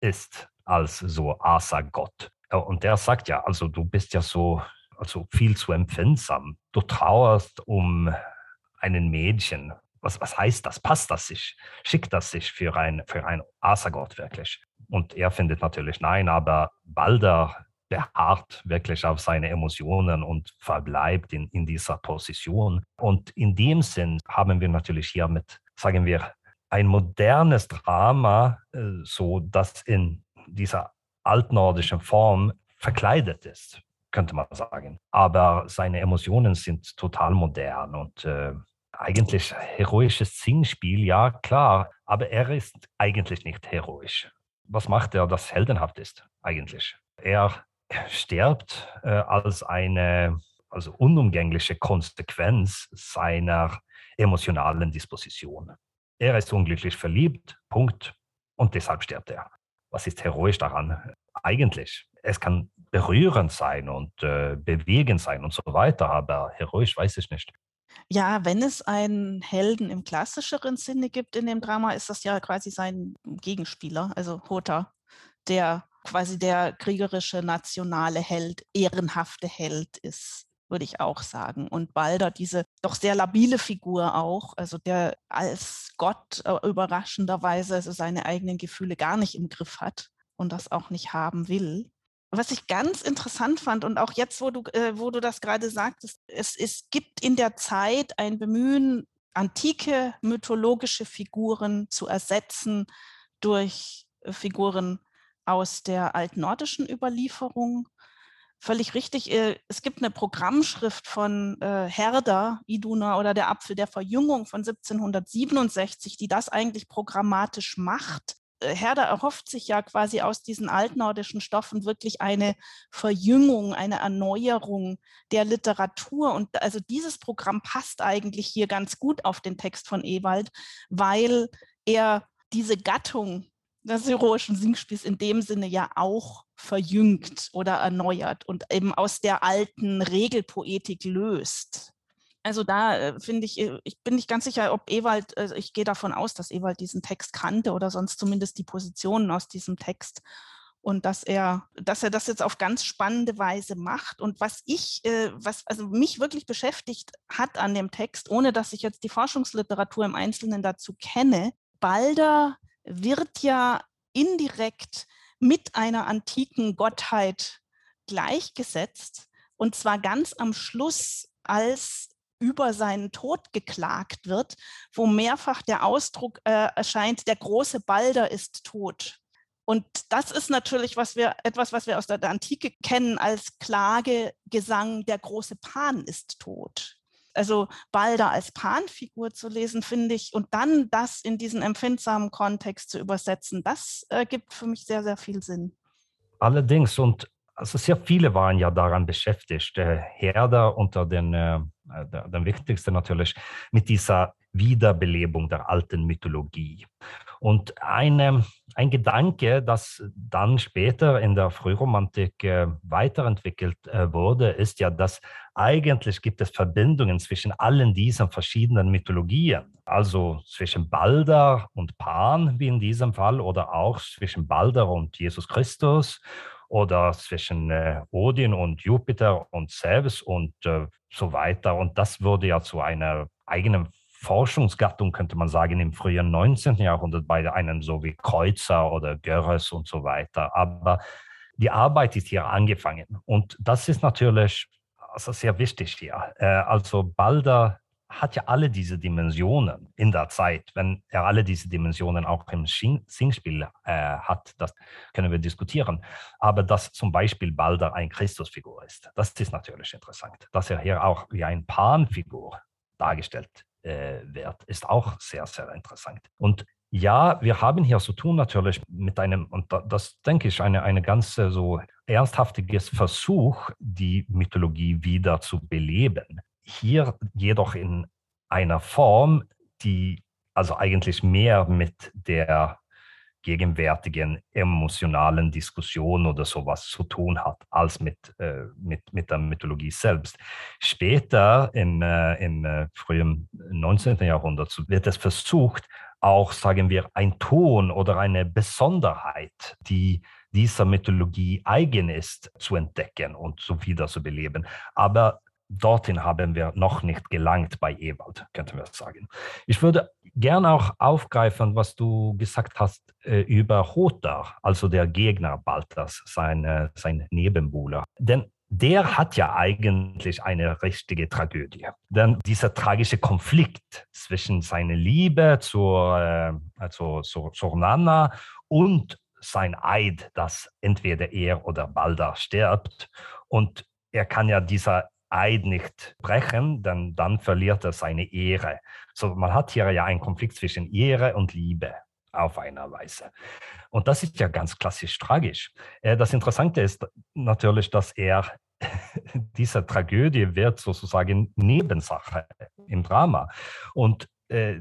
ist als so Asa-Gott. Und der sagt ja, also du bist ja so also viel zu empfindsam. Du trauerst um einen Mädchen. Was, was heißt das? Passt das sich? Schickt das sich für ein, für ein Asagott wirklich? Und er findet natürlich nein, aber Balder beharrt wirklich auf seine Emotionen und verbleibt in, in dieser Position. Und in dem Sinn haben wir natürlich hier mit, sagen wir, ein modernes Drama, äh, so das in dieser altnordischen Form verkleidet ist könnte man sagen. Aber seine Emotionen sind total modern und äh, eigentlich heroisches Singspiel, ja klar, aber er ist eigentlich nicht heroisch. Was macht er, das heldenhaft ist eigentlich? Er stirbt äh, als eine also unumgängliche Konsequenz seiner emotionalen Disposition. Er ist unglücklich verliebt, Punkt, und deshalb stirbt er. Was ist heroisch daran? Eigentlich, es kann berührend sein und äh, bewegend sein und so weiter, aber heroisch weiß ich nicht. Ja, wenn es einen Helden im klassischeren Sinne gibt in dem Drama, ist das ja quasi sein Gegenspieler, also Hota, der quasi der kriegerische nationale Held, ehrenhafte Held ist, würde ich auch sagen. Und Balder, diese doch sehr labile Figur auch, also der als Gott äh, überraschenderweise also seine eigenen Gefühle gar nicht im Griff hat und das auch nicht haben will was ich ganz interessant fand und auch jetzt, wo du, äh, wo du das gerade sagtest, es, es gibt in der Zeit ein Bemühen, antike mythologische Figuren zu ersetzen durch äh, Figuren aus der altnordischen Überlieferung. Völlig richtig. Äh, es gibt eine Programmschrift von äh, Herder, Iduna oder der Apfel der Verjüngung von 1767, die das eigentlich programmatisch macht äh, Herder erhofft sich ja quasi aus diesen altnordischen Stoffen wirklich eine Verjüngung, eine Erneuerung der Literatur. Und also dieses Programm passt eigentlich hier ganz gut auf den Text von Ewald, weil er diese Gattung des heroischen Singspiels in dem Sinne ja auch verjüngt oder erneuert und eben aus der alten Regelpoetik löst. Also da äh, finde ich, äh, ich bin nicht ganz sicher, ob Ewald, also ich gehe davon aus, dass Ewald diesen Text kannte oder sonst zumindest die Positionen aus diesem Text und dass er, dass er das jetzt auf ganz spannende Weise macht. Und was ich, äh, was also mich wirklich beschäftigt hat an dem Text, ohne dass ich jetzt die Forschungsliteratur im Einzelnen dazu kenne, Balder wird ja indirekt mit einer antiken Gottheit gleichgesetzt und zwar ganz am Schluss als über seinen Tod geklagt wird, wo mehrfach der Ausdruck äh, erscheint, der große Balder ist tot. Und das ist natürlich was wir, etwas, was wir aus der, der Antike kennen als Klagegesang, der große Pan ist tot. Also Balder als Panfigur zu lesen, finde ich, und dann das in diesen empfindsamen Kontext zu übersetzen, das äh, gibt für mich sehr, sehr viel Sinn. Allerdings, und also sehr viele waren ja daran beschäftigt, äh, Herder unter den äh, äh, der, der wichtigste natürlich, mit dieser Wiederbelebung der alten Mythologie. Und eine, ein Gedanke, das dann später in der Frühromantik äh, weiterentwickelt äh, wurde, ist ja, dass eigentlich gibt es Verbindungen zwischen allen diesen verschiedenen Mythologien. Also zwischen Balder und Pan, wie in diesem Fall, oder auch zwischen Balder und Jesus Christus oder zwischen äh, Odin und Jupiter und Zeus und äh, so weiter. Und das wurde ja zu einer eigenen Forschungsgattung, könnte man sagen, im frühen 19. Jahrhundert bei einem so wie Kreuzer oder Görres und so weiter. Aber die Arbeit ist hier angefangen. Und das ist natürlich also sehr wichtig hier. Äh, also Balder hat ja alle diese Dimensionen in der Zeit. Wenn er alle diese Dimensionen auch im Singspiel äh, hat, das können wir diskutieren. Aber dass zum Beispiel Balder ein Christusfigur ist, das ist natürlich interessant. Dass er hier auch wie ein Panfigur dargestellt äh, wird, ist auch sehr, sehr interessant. Und ja, wir haben hier zu tun natürlich mit einem, und das denke ich, eine, eine ganz so ernsthaftiges Versuch, die Mythologie wieder zu beleben hier jedoch in einer Form, die also eigentlich mehr mit der gegenwärtigen emotionalen Diskussion oder sowas zu tun hat, als mit, äh, mit, mit der Mythologie selbst. Später im, äh, im äh, frühen 19. Jahrhundert wird es versucht, auch, sagen wir, ein Ton oder eine Besonderheit, die dieser Mythologie eigen ist, zu entdecken und so wieder zu beleben. Aber dorthin haben wir noch nicht gelangt bei Ewald, könnten wir sagen. Ich würde gerne auch aufgreifen, was du gesagt hast äh, über Hotar, also der Gegner Balthas, sein, äh, sein Nebenbuhler. Denn der hat ja eigentlich eine richtige Tragödie. Denn dieser tragische Konflikt zwischen seiner Liebe zur, äh, also zur, zur Nana und sein Eid, dass entweder er oder Balda stirbt. Und er kann ja dieser Eid nicht brechen, denn dann verliert er seine Ehre. So, man hat hier ja einen Konflikt zwischen Ehre und Liebe auf einer Weise. Und das ist ja ganz klassisch tragisch. Äh, das Interessante ist natürlich, dass er diese Tragödie wird sozusagen Nebensache im Drama. Und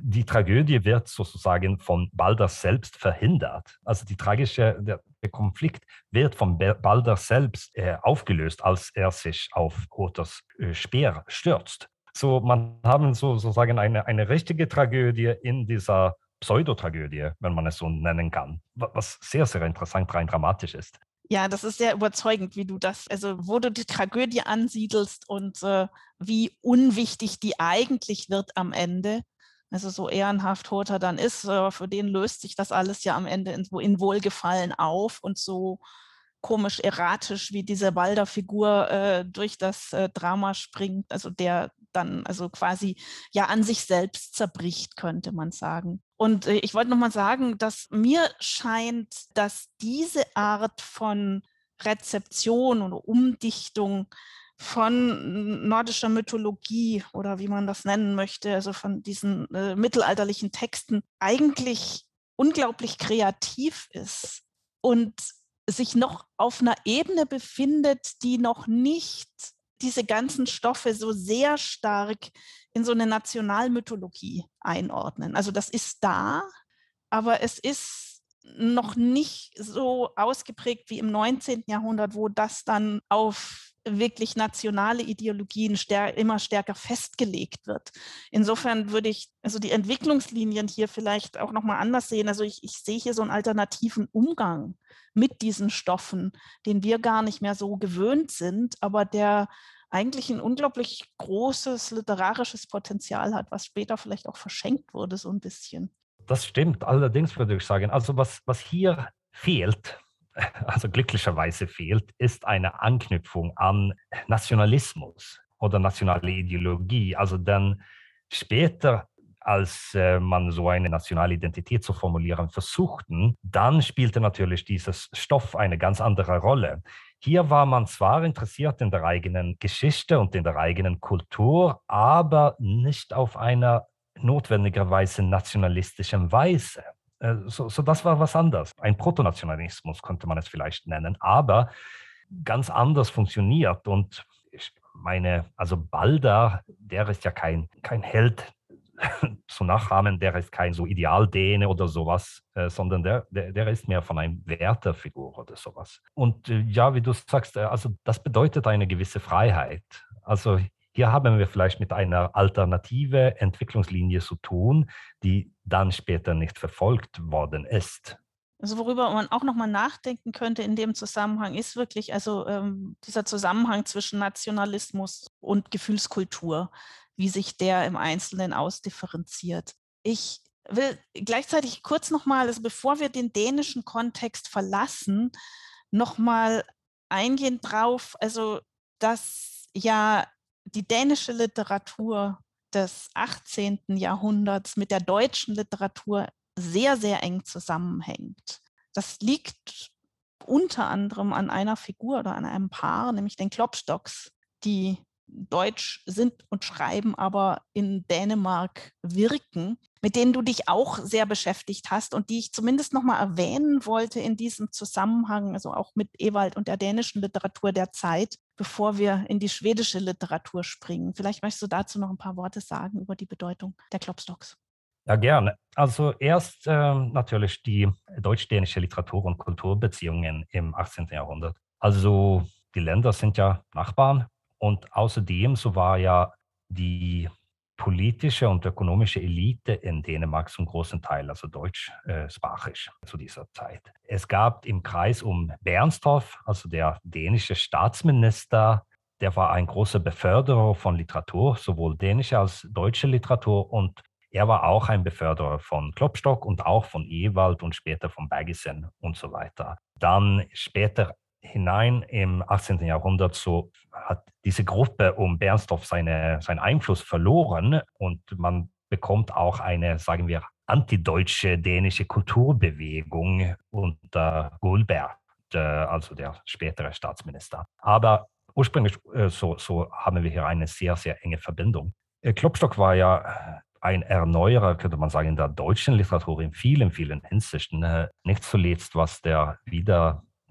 die Tragödie wird sozusagen von Balder selbst verhindert. Also die tragische, der, der Konflikt wird von Balder selbst äh, aufgelöst, als er sich auf Hothers äh, Speer stürzt. So, man haben so, sozusagen eine, eine richtige Tragödie in dieser Pseudotragödie, wenn man es so nennen kann, was sehr, sehr interessant, rein dramatisch ist. Ja, das ist sehr überzeugend, wie du das, also wo du die Tragödie ansiedelst und äh, wie unwichtig die eigentlich wird am Ende. Also so ehrenhaft Hoter dann ist, für den löst sich das alles ja am Ende in, in Wohlgefallen auf und so komisch erratisch, wie diese Balder-Figur äh, durch das äh, Drama springt, also der dann also quasi ja an sich selbst zerbricht, könnte man sagen. Und äh, ich wollte nochmal sagen, dass mir scheint, dass diese Art von Rezeption oder Umdichtung von nordischer Mythologie oder wie man das nennen möchte, also von diesen äh, mittelalterlichen Texten, eigentlich unglaublich kreativ ist und sich noch auf einer Ebene befindet, die noch nicht diese ganzen Stoffe so sehr stark in so eine Nationalmythologie einordnen. Also das ist da, aber es ist noch nicht so ausgeprägt wie im 19. Jahrhundert, wo das dann auf wirklich nationale Ideologien stär immer stärker festgelegt wird. Insofern würde ich also die Entwicklungslinien hier vielleicht auch nochmal anders sehen. Also ich, ich sehe hier so einen alternativen Umgang mit diesen Stoffen, den wir gar nicht mehr so gewöhnt sind, aber der eigentlich ein unglaublich großes literarisches Potenzial hat, was später vielleicht auch verschenkt wurde, so ein bisschen. Das stimmt, allerdings würde ich sagen. Also was, was hier fehlt, also glücklicherweise fehlt, ist eine Anknüpfung an Nationalismus oder nationale Ideologie. Also dann später als äh, man so eine nationale Identität zu formulieren versuchten, dann spielte natürlich dieses Stoff eine ganz andere Rolle. Hier war man zwar interessiert in der eigenen Geschichte und in der eigenen Kultur, aber nicht auf einer notwendigerweise nationalistischen Weise. Äh, so, so das war was anderes. Ein Protonationalismus könnte man es vielleicht nennen, aber ganz anders funktioniert. Und ich meine, also Balda, der ist ja kein, kein Held zu nachahmen, der ist kein so Idealdäne oder sowas, äh, sondern der, der, der, ist mehr von einer Wertefigur oder sowas. Und äh, ja, wie du sagst, äh, also das bedeutet eine gewisse Freiheit. Also hier haben wir vielleicht mit einer alternative Entwicklungslinie zu tun, die dann später nicht verfolgt worden ist. Also worüber man auch nochmal nachdenken könnte in dem Zusammenhang ist wirklich also ähm, dieser Zusammenhang zwischen Nationalismus und Gefühlskultur, wie sich der im Einzelnen ausdifferenziert. Ich will gleichzeitig kurz nochmal, also bevor wir den dänischen Kontext verlassen, nochmal eingehen drauf, also dass ja die dänische Literatur des 18. Jahrhunderts mit der deutschen Literatur sehr, sehr eng zusammenhängt. Das liegt unter anderem an einer Figur oder an einem Paar, nämlich den Klopstocks, die Deutsch sind und schreiben, aber in Dänemark wirken, mit denen du dich auch sehr beschäftigt hast und die ich zumindest noch mal erwähnen wollte in diesem Zusammenhang, also auch mit Ewald und der dänischen Literatur der Zeit, bevor wir in die schwedische Literatur springen. Vielleicht möchtest du dazu noch ein paar Worte sagen über die Bedeutung der Klopstocks. Ja, gerne. Also erst äh, natürlich die deutsch-dänische Literatur- und Kulturbeziehungen im 18. Jahrhundert. Also die Länder sind ja Nachbarn und außerdem so war ja die politische und ökonomische Elite in Dänemark zum großen Teil, also deutschsprachig äh, zu dieser Zeit. Es gab im Kreis um Bernstorff, also der dänische Staatsminister, der war ein großer Beförderer von Literatur, sowohl dänische als deutsche Literatur und er war auch ein Beförderer von Klopstock und auch von Ewald und später von Bergisen und so weiter. Dann später hinein im 18. Jahrhundert so hat diese Gruppe um Bernstorff seine, seinen Einfluss verloren und man bekommt auch eine, sagen wir, antideutsche dänische Kulturbewegung unter Gulbert, also der spätere Staatsminister. Aber ursprünglich äh, so, so haben wir hier eine sehr, sehr enge Verbindung. Äh, Klopstock war ja ein Erneuerer, könnte man sagen, in der deutschen Literatur in vielen, vielen Hinsichten. Äh, nicht zuletzt, was der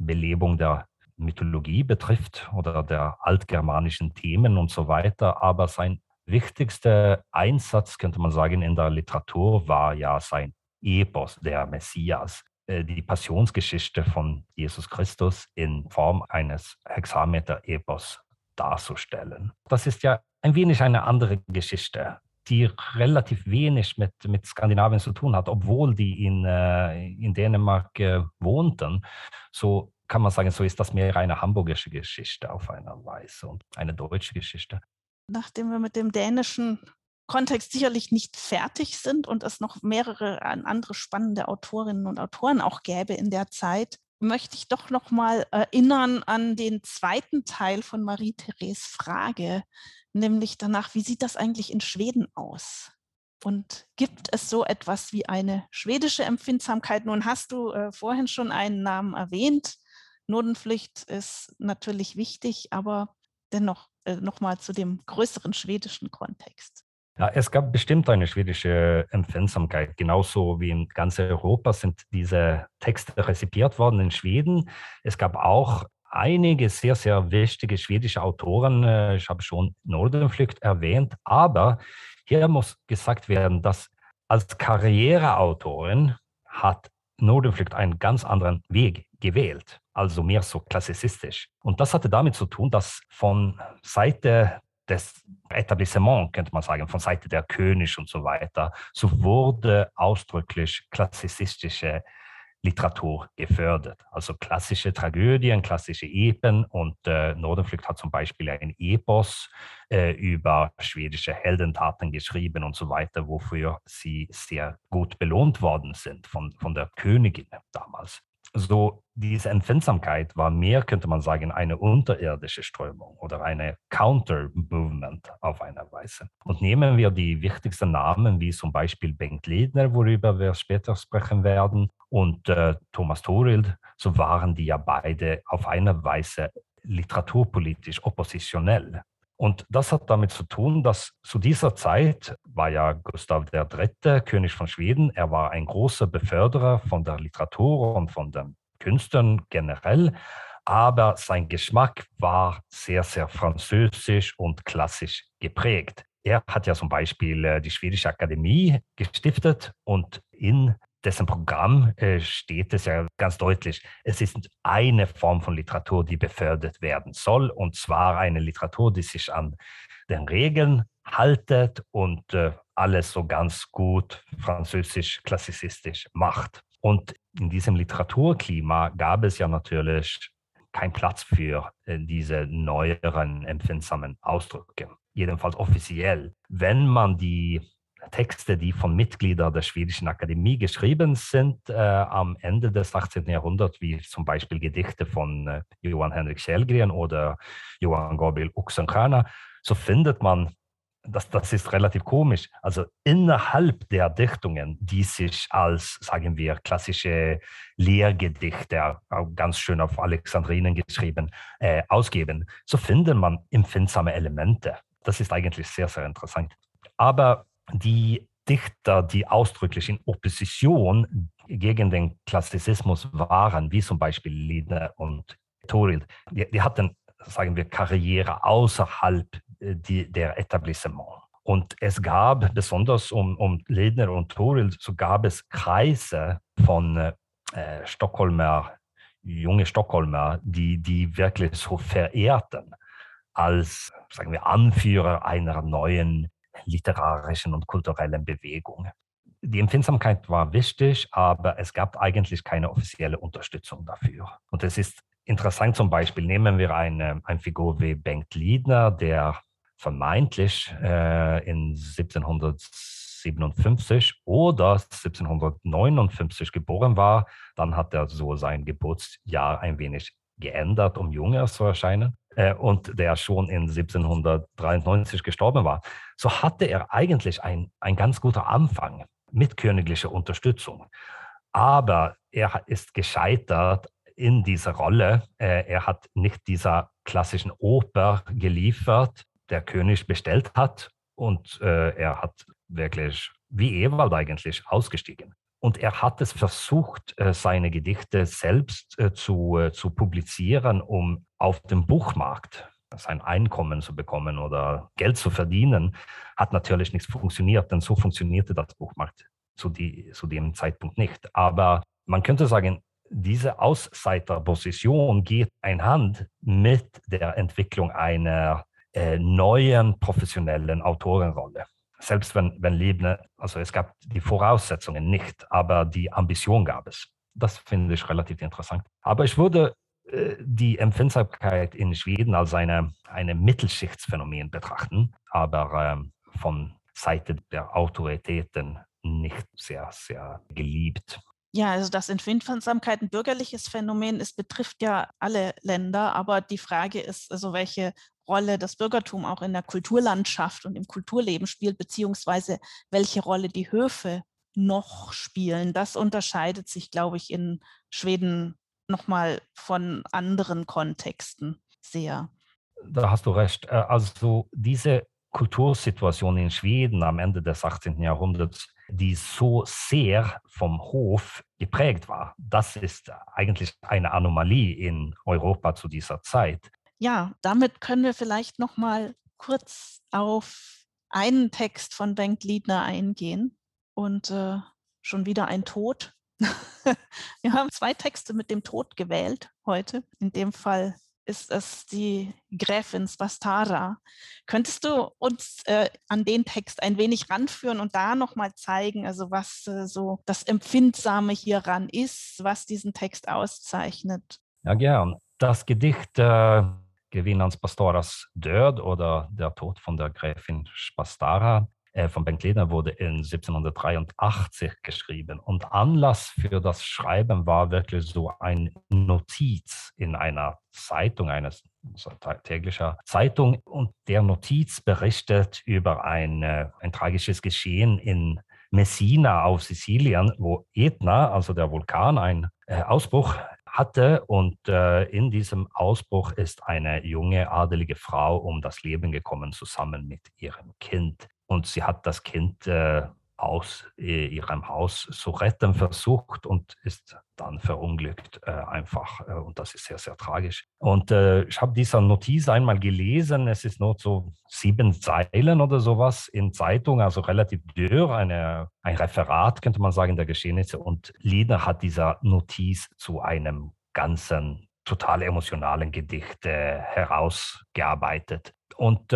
Wiederbelebung der Mythologie betrifft oder der altgermanischen Themen und so weiter. Aber sein wichtigster Einsatz, könnte man sagen, in der Literatur war ja sein Epos, der Messias, äh, die Passionsgeschichte von Jesus Christus in Form eines Hexameter-Epos darzustellen. Das ist ja ein wenig eine andere Geschichte die relativ wenig mit, mit Skandinavien zu tun hat, obwohl die in, äh, in Dänemark äh, wohnten. So kann man sagen, so ist das mehr eine hamburgische Geschichte auf einer Weise und eine deutsche Geschichte. Nachdem wir mit dem dänischen Kontext sicherlich nicht fertig sind und es noch mehrere andere spannende Autorinnen und Autoren auch gäbe in der Zeit, möchte ich doch noch mal erinnern an den zweiten Teil von Marie-Therese Frage, nämlich danach, wie sieht das eigentlich in Schweden aus? Und gibt es so etwas wie eine schwedische Empfindsamkeit? Nun hast du äh, vorhin schon einen Namen erwähnt. Notenpflicht ist natürlich wichtig, aber dennoch äh, nochmal zu dem größeren schwedischen Kontext. Ja, es gab bestimmt eine schwedische Empfindsamkeit. Genauso wie in ganz Europa sind diese Texte rezipiert worden in Schweden. Es gab auch einige sehr, sehr wichtige schwedische Autoren. Äh, ich habe schon Nordenflücht erwähnt, aber hier muss gesagt werden, dass als Karriereautorin hat Nordenflücht einen ganz anderen Weg gewählt, also mehr so klassizistisch. Und das hatte damit zu tun, dass von Seite des Etablissements, könnte man sagen, von Seite der König und so weiter, so wurde ausdrücklich klassizistische Literatur gefördert. Also klassische Tragödien, klassische Epen und äh, Nordenflücht hat zum Beispiel ein Epos äh, über schwedische Heldentaten geschrieben und so weiter, wofür sie sehr gut belohnt worden sind von, von der Königin damals so diese Empfindsamkeit war mehr, könnte man sagen, eine unterirdische Strömung oder eine Counter-Movement auf einer Weise. Und nehmen wir die wichtigsten Namen, wie zum Beispiel Bengt Ledner, worüber wir später sprechen werden, und äh, Thomas Thorild, so waren die ja beide auf eine Weise literaturpolitisch oppositionell. Und das hat damit zu tun, dass zu dieser Zeit war ja Gustav III., König von Schweden, er war ein großer Beförderer von der Literatur und von den Künstlern generell, aber sein Geschmack war sehr, sehr französisch und klassisch geprägt. Er hat ja zum Beispiel äh, die Schwedische Akademie gestiftet und in dessen Programm äh, steht es ja ganz deutlich, es ist eine Form von Literatur, die befördert werden soll, und zwar eine Literatur, die sich an den Regeln haltet und äh, alles so ganz gut französisch, klassizistisch macht. Und in diesem Literaturklima gab es ja natürlich keinen Platz für äh, diese neueren empfindsamen Ausdrücke, jedenfalls offiziell. Wenn man die Texte, die von Mitgliedern der Schwedischen Akademie geschrieben sind äh, am Ende des 18. Jahrhunderts, wie zum Beispiel Gedichte von äh, Johann Henrik Källgren oder Johann Gabriel Oxenstierna, so findet man, das, das ist relativ komisch, also innerhalb der Dichtungen, die sich als, sagen wir, klassische Lehrgedichte, ganz schön auf Alexandrinen geschrieben, äh, ausgeben, so findet man empfindsame Elemente. Das ist eigentlich sehr, sehr interessant. Aber die Dichter, die ausdrücklich in Opposition gegen den Klassizismus waren, wie zum Beispiel Liedner und Thorild, die, die hatten, sagen wir, Karriere außerhalb äh, die, der Etablissement. Und es gab, besonders um, um Ledner und Toril, so gab es Kreise von äh, Stockholmer, junge Stockholmer, die, die wirklich so verehrten als, sagen wir, Anführer einer neuen literarischen und kulturellen Bewegung. Die Empfindsamkeit war wichtig, aber es gab eigentlich keine offizielle Unterstützung dafür. Und es ist interessant zum Beispiel, nehmen wir eine, eine Figur wie Bengt Liedner, der vermeintlich äh, in 1757 oder 1759 geboren war. Dann hat er so sein Geburtsjahr ein wenig geändert, um jünger zu erscheinen. Äh, und der schon in 1793 gestorben war. So hatte er eigentlich ein, ein ganz guter Anfang mit königlicher Unterstützung. Aber er ist gescheitert in dieser Rolle. Äh, er hat nicht dieser klassischen Oper geliefert, der König bestellt hat. Und äh, er hat wirklich, wie Ewald eigentlich, ausgestiegen. Und er hat es versucht, äh, seine Gedichte selbst äh, zu, äh, zu publizieren, um auf dem Buchmarkt sein Einkommen zu bekommen oder Geld zu verdienen, hat natürlich nicht funktioniert, denn so funktionierte das Buchmarkt zu, die, zu dem Zeitpunkt nicht. Aber man könnte sagen, diese Außenseiterposition geht einhand mit der Entwicklung einer äh, neuen professionellen Autorenrolle. Selbst wenn, wenn Lebne, also es gab die Voraussetzungen nicht, aber die Ambition gab es. Das finde ich relativ interessant. Aber ich würde die Empfindsamkeit in Schweden als eine, eine Mittelschichtsphänomen betrachten, aber äh, von Seite der Autoritäten nicht sehr, sehr geliebt. Ja, also dass Empfindsamkeit ein bürgerliches Phänomen ist, betrifft ja alle Länder. Aber die Frage ist, also welche Rolle das Bürgertum auch in der Kulturlandschaft und im Kulturleben spielt, beziehungsweise welche Rolle die Höfe noch spielen. Das unterscheidet sich, glaube ich, in Schweden nochmal von anderen Kontexten sehr. Da hast du recht. Äh, also diese Kultursituation in Schweden am Ende des 18. Jahrhunderts die so sehr vom Hof geprägt war. Das ist eigentlich eine Anomalie in Europa zu dieser Zeit. Ja, damit können wir vielleicht noch mal kurz auf einen Text von Bengt Liedner eingehen und äh, schon wieder ein Tod. Wir haben zwei Texte mit dem Tod gewählt heute. In dem Fall ist es die Gräfin Spastara. Könntest du uns äh, an den Text ein wenig ranführen und da nochmal zeigen, also was äh, so das Empfindsame hieran ist, was diesen Text auszeichnet? Ja, gern. Das Gedicht äh, Gewinnans Pastoras Död oder Der Tod von der Gräfin Spastara äh, von Bengt Ledner wurde in 1783 geschrieben. Und Anlass für das Schreiben war wirklich so ein Notiz in einer Zeitung, eines täglicher Zeitung. Und der Notiz berichtet über ein, ein tragisches Geschehen in Messina auf Sizilien, wo Etna, also der Vulkan, einen äh, Ausbruch hatte. Und äh, in diesem Ausbruch ist eine junge adelige Frau um das Leben gekommen, zusammen mit ihrem Kind. Und sie hat das Kind äh, aus äh, ihrem Haus zu retten versucht und ist dann verunglückt äh, einfach. Äh, und das ist sehr, sehr tragisch. Und äh, ich habe diese Notiz einmal gelesen. Es ist nur so sieben Zeilen oder sowas in Zeitung, also relativ dürr, eine, ein Referat, könnte man sagen, der Geschehnisse. Und Lieder hat diese Notiz zu einem ganzen, total emotionalen Gedicht äh, herausgearbeitet. Und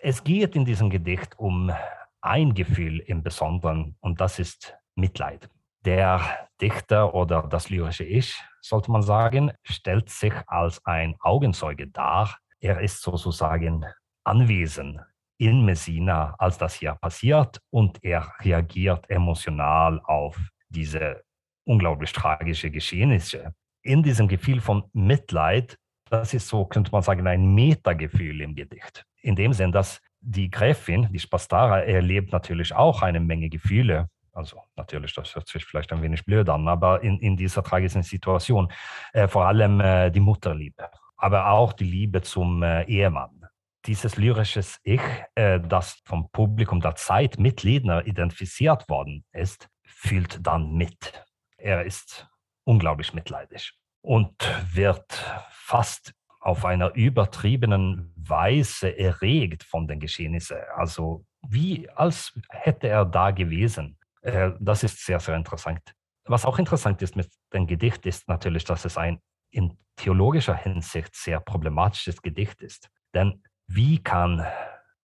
es geht in diesem Gedicht um ein Gefühl im Besonderen und das ist Mitleid. Der Dichter oder das lyrische Ich, sollte man sagen, stellt sich als ein Augenzeuge dar. Er ist sozusagen anwesend in Messina, als das hier passiert und er reagiert emotional auf diese unglaublich tragische Geschehnisse. In diesem Gefühl von Mitleid, das ist so, könnte man sagen, ein Metagefühl im Gedicht in dem Sinn, dass die Gräfin, die Spastara, erlebt natürlich auch eine Menge Gefühle. Also natürlich, das hört sich vielleicht ein wenig blöd an, aber in, in dieser tragischen Situation äh, vor allem äh, die Mutterliebe, aber auch die Liebe zum äh, Ehemann. Dieses lyrisches Ich, äh, das vom Publikum der Zeit mit Liedner identifiziert worden ist, fühlt dann mit. Er ist unglaublich mitleidig und wird fast auf einer übertriebenen Weise erregt von den Geschehnissen. Also wie als hätte er da gewesen. Äh, das ist sehr, sehr interessant. Was auch interessant ist mit dem Gedicht, ist natürlich, dass es ein in theologischer Hinsicht sehr problematisches Gedicht ist. Denn wie kann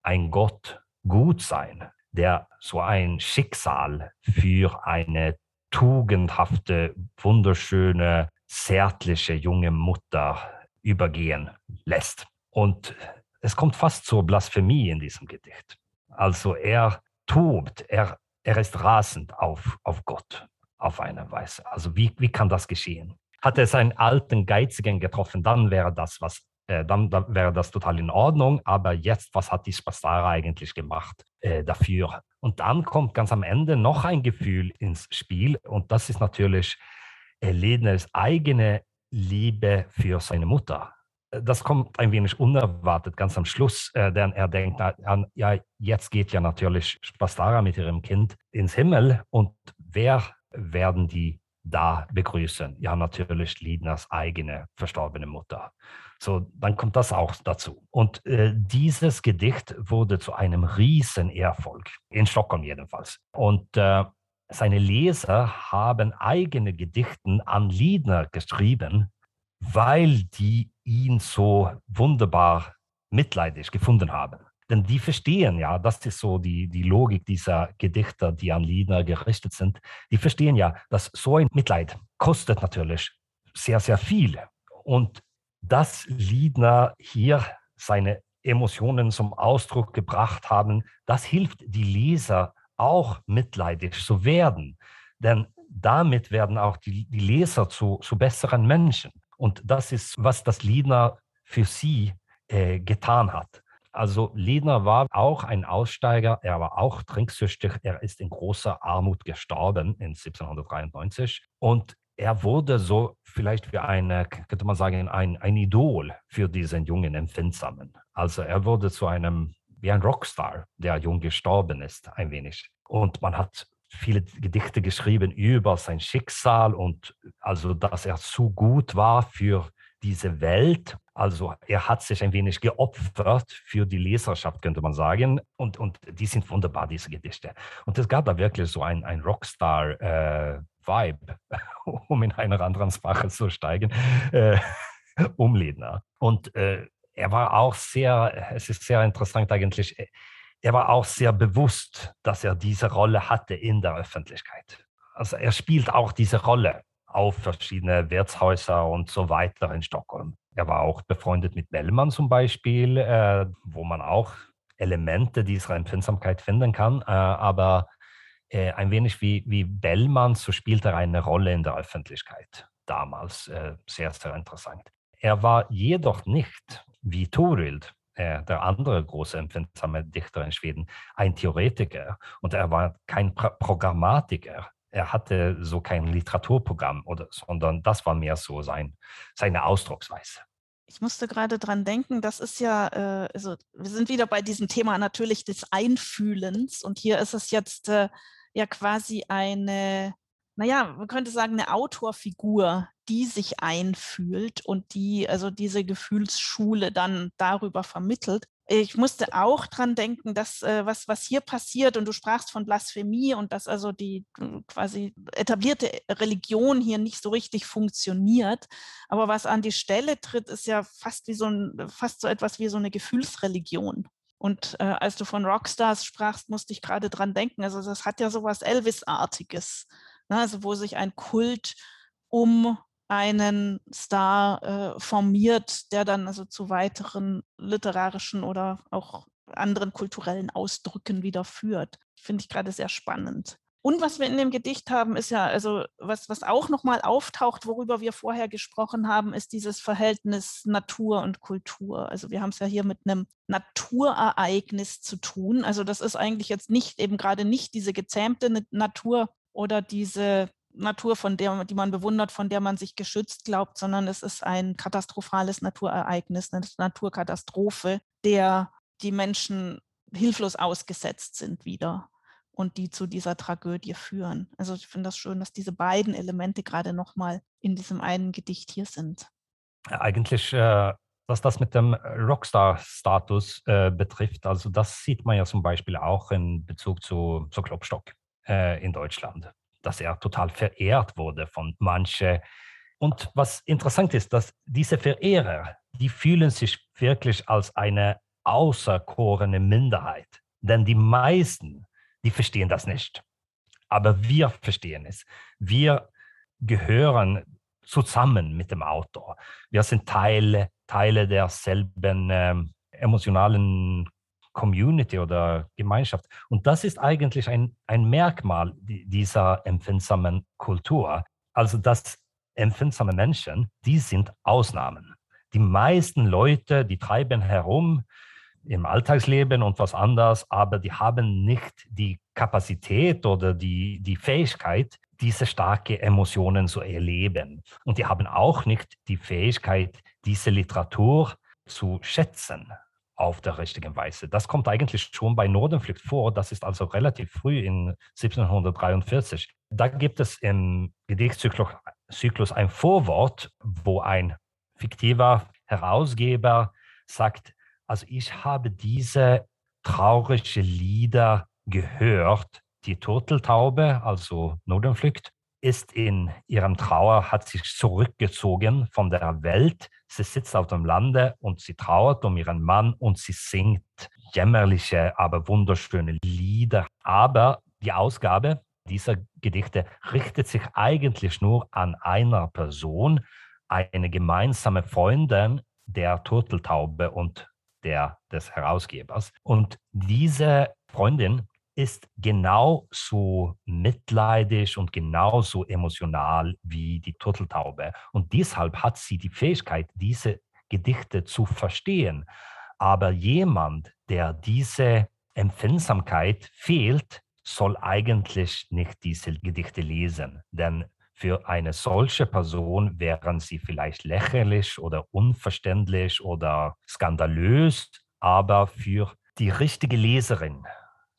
ein Gott gut sein, der so ein Schicksal für eine tugendhafte, wunderschöne, zärtliche junge Mutter übergehen lässt? Und es kommt fast zur Blasphemie in diesem Gedicht. Also er tobt, er, er ist rasend auf, auf Gott auf eine Weise. Also wie, wie kann das geschehen? Hat er seinen alten Geizigen getroffen, dann wäre das was, äh, dann, dann, wäre das total in Ordnung. Aber jetzt, was hat die Spastara eigentlich gemacht äh, dafür? Und dann kommt ganz am Ende noch ein Gefühl ins Spiel und das ist natürlich äh, Ledners eigene Liebe für seine Mutter. Das kommt ein wenig unerwartet ganz am Schluss, äh, denn er denkt, an, ja, jetzt geht ja natürlich Spastara mit ihrem Kind ins Himmel und wer werden die da begrüßen? Ja, natürlich Lidners eigene verstorbene Mutter. So, dann kommt das auch dazu. Und äh, dieses Gedicht wurde zu einem Riesenerfolg, in Stockholm jedenfalls. Und äh, seine Leser haben eigene Gedichten an Liedner geschrieben, weil die ihn so wunderbar mitleidig gefunden haben. Denn die verstehen ja, das ist so die, die Logik dieser Gedichter, die an Lieder gerichtet sind. Die verstehen ja, dass so ein Mitleid kostet natürlich sehr, sehr viel. Und dass Liedner hier seine Emotionen zum Ausdruck gebracht haben, das hilft die Leser auch mitleidig zu werden. Denn damit werden auch die, die Leser zu, zu besseren Menschen. Und das ist, was das Liedner für sie äh, getan hat. Also Ledner war auch ein Aussteiger, er war auch trinksüchtig, er ist in großer Armut gestorben in 1793 und er wurde so vielleicht wie eine, könnte man sagen, ein, ein Idol für diesen jungen Empfindsamen. Also er wurde zu einem, wie ein Rockstar, der jung gestorben ist, ein wenig. Und man hat viele Gedichte geschrieben über sein Schicksal und also, dass er zu gut war für diese Welt. Also er hat sich ein wenig geopfert für die Leserschaft, könnte man sagen. Und, und die sind wunderbar, diese Gedichte. Und es gab da wirklich so ein, ein Rockstar-Vibe, äh, um in einer anderen Sprache zu steigen, äh, um Ledner. Und äh, er war auch sehr, es ist sehr interessant eigentlich, er war auch sehr bewusst, dass er diese Rolle hatte in der Öffentlichkeit. Also er spielt auch diese Rolle auf verschiedene Wirtshäuser und so weiter in Stockholm. Er war auch befreundet mit Bellmann zum Beispiel, äh, wo man auch Elemente dieser Empfindsamkeit finden kann. Äh, aber äh, ein wenig wie, wie Bellmann, so spielt er eine Rolle in der Öffentlichkeit damals. Äh, sehr, sehr interessant. Er war jedoch nicht wie Thorild, äh, der andere große empfindsame Dichter in Schweden, ein Theoretiker. Und er war kein Pro Programmatiker. Er hatte so kein Literaturprogramm, oder, sondern das war mehr so sein, seine Ausdrucksweise. Ich musste gerade dran denken, das ist ja, äh, also wir sind wieder bei diesem Thema natürlich des Einfühlens. Und hier ist es jetzt äh, ja quasi eine, naja, man könnte sagen, eine Autorfigur, die sich einfühlt und die also diese Gefühlsschule dann darüber vermittelt ich musste auch dran denken, dass äh, was, was hier passiert, und du sprachst von Blasphemie und dass also die äh, quasi etablierte Religion hier nicht so richtig funktioniert. Aber was an die Stelle tritt, ist ja fast wie so ein, fast so etwas wie so eine Gefühlsreligion. Und äh, als du von Rockstars sprachst, musste ich gerade dran denken. Also das hat ja sowas Elvis-artiges. Ne? Also wo sich ein Kult um einen Star äh, formiert, der dann also zu weiteren literarischen oder auch anderen kulturellen Ausdrücken wieder führt. Finde ich gerade sehr spannend. Und was wir in dem Gedicht haben, ist ja, also was, was auch nochmal auftaucht, worüber wir vorher gesprochen haben, ist dieses Verhältnis Natur und Kultur. Also wir haben es ja hier mit einem Naturereignis zu tun. Also das ist eigentlich jetzt nicht eben gerade nicht diese gezähmte Natur oder diese Natur, von der, die man bewundert, von der man sich geschützt glaubt, sondern es ist ein katastrophales Naturereignis, eine Naturkatastrophe, der die Menschen hilflos ausgesetzt sind wieder und die zu dieser Tragödie führen. Also ich finde das schön, dass diese beiden Elemente gerade nochmal in diesem einen Gedicht hier sind. Eigentlich äh, was das mit dem Rockstar-Status äh, betrifft, also das sieht man ja zum Beispiel auch in Bezug zu, zu Klopstock äh, in Deutschland, dass er total verehrt wurde von manchen. Und was interessant ist, dass diese Verehrer, die fühlen sich wirklich als eine außerkorene Minderheit. Denn die meisten, die verstehen das nicht. Aber wir verstehen es. Wir gehören zusammen mit dem Autor. Wir sind Teile, Teile derselben äh, emotionalen Community oder Gemeinschaft. Und das ist eigentlich ein, ein Merkmal dieser empfindsamen Kultur. Also, dass empfindsame Menschen, die sind Ausnahmen. Die meisten Leute, die treiben herum im Alltagsleben und was anderes, aber die haben nicht die Kapazität oder die, die Fähigkeit, diese starke Emotionen zu erleben. Und die haben auch nicht die Fähigkeit, diese Literatur zu schätzen auf der richtigen Weise. Das kommt eigentlich schon bei Nordenflucht vor. Das ist also relativ früh in 1743. Da gibt es im Gedichtzyklus ein Vorwort, wo ein fiktiver Herausgeber sagt, also ich habe diese traurige Lieder gehört, die Turteltaube, also Nordenflügt, ist in ihrem Trauer, hat sich zurückgezogen von der Welt. Sie sitzt auf dem Lande und sie trauert um ihren Mann und sie singt jämmerliche, aber wunderschöne Lieder. Aber die Ausgabe dieser Gedichte richtet sich eigentlich nur an einer Person, eine gemeinsame Freundin der Turteltaube und der des Herausgebers. Und diese Freundin ist genauso mitleidig und genauso emotional wie die Turteltaube. Und deshalb hat sie die Fähigkeit, diese Gedichte zu verstehen. Aber jemand, der diese Empfindsamkeit fehlt, soll eigentlich nicht diese Gedichte lesen. Denn für eine solche Person wären sie vielleicht lächerlich oder unverständlich oder skandalös, aber für die richtige Leserin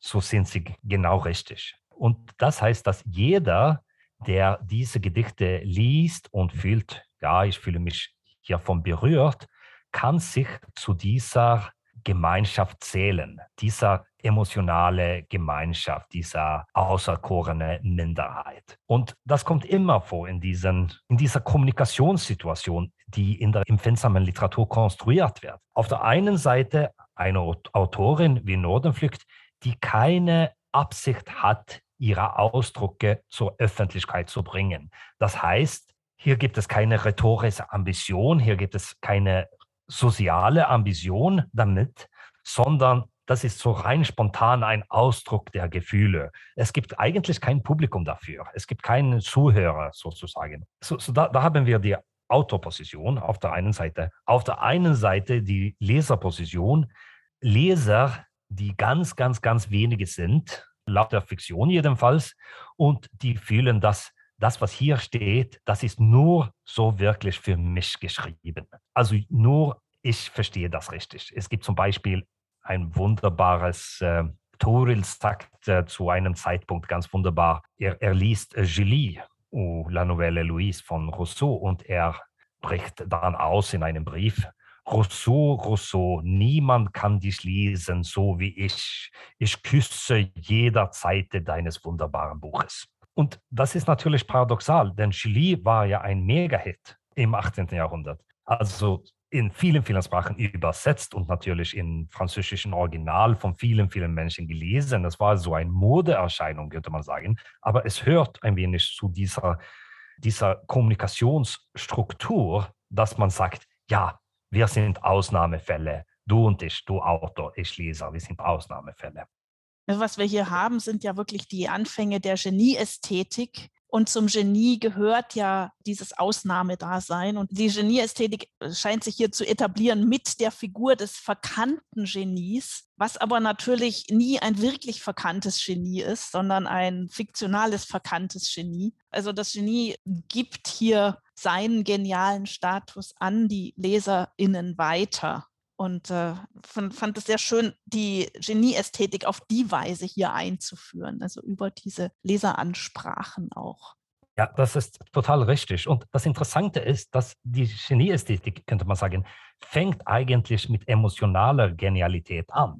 so sind sie genau richtig. Und das heißt, dass jeder, der diese Gedichte liest und fühlt, ja, ich fühle mich hiervon berührt, kann sich zu dieser Gemeinschaft zählen, dieser emotionale Gemeinschaft, dieser außerkorene Minderheit. Und das kommt immer vor in, diesen, in dieser Kommunikationssituation, die in der empfindsamen Literatur konstruiert wird. Auf der einen Seite eine Autorin wie Nordenflügt, die keine Absicht hat, ihre Ausdrucke zur Öffentlichkeit zu bringen. Das heißt, hier gibt es keine rhetorische Ambition, hier gibt es keine soziale Ambition damit, sondern das ist so rein spontan ein Ausdruck der Gefühle. Es gibt eigentlich kein Publikum dafür. Es gibt keinen Zuhörer sozusagen. So, so da, da haben wir die Autorposition auf der einen Seite. Auf der einen Seite die Leserposition. Leser die ganz, ganz, ganz wenige sind, laut der Fiktion jedenfalls, und die fühlen, dass das, was hier steht, das ist nur so wirklich für mich geschrieben. Also nur ich verstehe das richtig. Es gibt zum Beispiel ein wunderbares, äh, Toril sagt äh, zu einem Zeitpunkt ganz wunderbar, er, er liest äh, Julie, ou La Nouvelle Louise von Rousseau und er bricht dann aus in einem Brief, Rousseau, Rousseau, niemand kann dich lesen, so wie ich. Ich küsse jeder Seite deines wunderbaren Buches. Und das ist natürlich paradoxal, denn Julie war ja ein Mega-Hit im 18. Jahrhundert. Also in vielen, vielen Sprachen übersetzt und natürlich im französischen Original von vielen, vielen Menschen gelesen. Das war so eine Modeerscheinung, könnte man sagen. Aber es hört ein wenig zu dieser, dieser Kommunikationsstruktur, dass man sagt, ja, wir sind Ausnahmefälle. Du und ich, du Autor, ich Leser, wir sind Ausnahmefälle. Was wir hier haben, sind ja wirklich die Anfänge der Genieästhetik. Und zum Genie gehört ja dieses Ausnahmedasein. Und die Genieästhetik scheint sich hier zu etablieren mit der Figur des verkannten Genies, was aber natürlich nie ein wirklich verkanntes Genie ist, sondern ein fiktionales verkanntes Genie. Also das Genie gibt hier seinen genialen Status an die LeserInnen weiter. Und äh, fand, fand es sehr schön, die Genieästhetik auf die Weise hier einzuführen, also über diese Leseransprachen auch. Ja, das ist total richtig. Und das Interessante ist, dass die Genieästhetik, könnte man sagen, fängt eigentlich mit emotionaler Genialität an.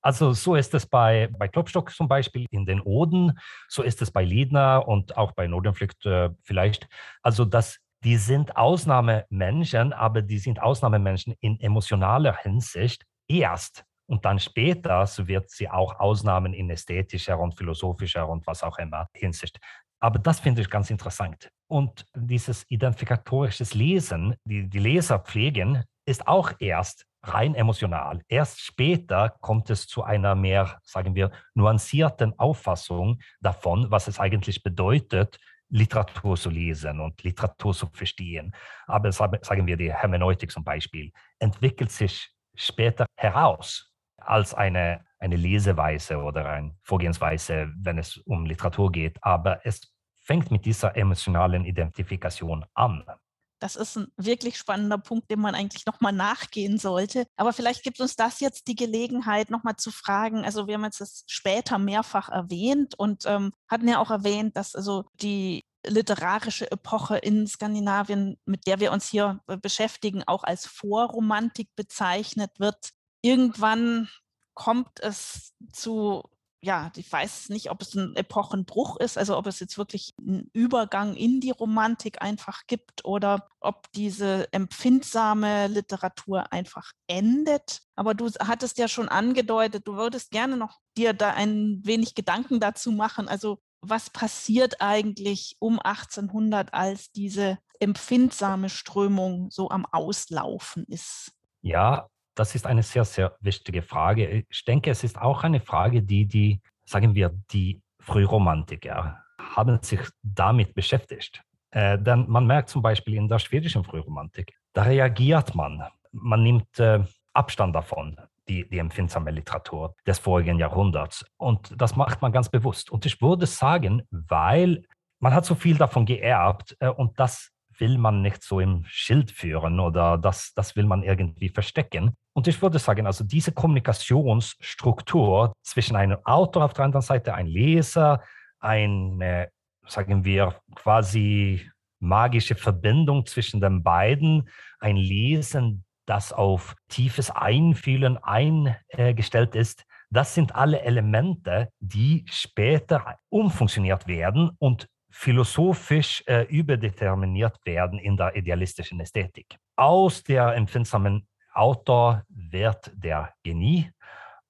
Also so ist es bei, bei Klopstock zum Beispiel in den Oden, so ist es bei Liedner und auch bei Nordenflücht äh, vielleicht. Also dass die sind Ausnahmemenschen, aber die sind Ausnahmemenschen in emotionaler Hinsicht erst. Und dann später wird sie auch Ausnahmen in ästhetischer und philosophischer und was auch immer Hinsicht. Aber das finde ich ganz interessant. Und dieses identifikatorisches Lesen, die, die Leser pflegen, ist auch erst rein emotional. Erst später kommt es zu einer mehr, sagen wir, nuancierten Auffassung davon, was es eigentlich bedeutet, Literatur zu lesen und Literatur zu verstehen. Aber sagen wir die Hermeneutik zum Beispiel, entwickelt sich später heraus als eine, eine Leseweise oder eine Vorgehensweise, wenn es um Literatur geht. Aber es fängt mit dieser emotionalen Identifikation an. Das ist ein wirklich spannender Punkt, dem man eigentlich nochmal nachgehen sollte. Aber vielleicht gibt uns das jetzt die Gelegenheit, nochmal zu fragen. Also wir haben jetzt das später mehrfach erwähnt und ähm, hatten ja auch erwähnt, dass also die literarische Epoche in Skandinavien, mit der wir uns hier beschäftigen, auch als Vorromantik bezeichnet wird. Irgendwann kommt es zu ja, ich weiß nicht, ob es ein Epochenbruch ist, also ob es jetzt wirklich einen Übergang in die Romantik einfach gibt oder ob diese empfindsame Literatur einfach endet. Aber du hattest ja schon angedeutet, du würdest gerne noch dir da ein wenig Gedanken dazu machen. Also was passiert eigentlich um 1800, als diese empfindsame Strömung so am Auslaufen ist? Ja, das ist eine sehr, sehr wichtige Frage. Ich denke, es ist auch eine Frage, die die, sagen wir, die Frühromantiker haben sich damit beschäftigt. Äh, denn man merkt zum Beispiel in der schwedischen Frühromantik, da reagiert man. Man nimmt äh, Abstand davon, die, die empfindsame Literatur des vorigen Jahrhunderts. Und das macht man ganz bewusst. Und ich würde sagen, weil man hat so viel davon geerbt äh, und das will man nicht so im Schild führen oder das, das will man irgendwie verstecken. Und ich würde sagen, also diese Kommunikationsstruktur zwischen einem Autor auf der anderen Seite, ein Leser, eine, sagen wir, quasi magische Verbindung zwischen den beiden, ein Lesen, das auf tiefes Einfühlen eingestellt ist, das sind alle Elemente, die später umfunktioniert werden und philosophisch äh, überdeterminiert werden in der idealistischen Ästhetik. Aus der empfindsamen Autor wird der Genie,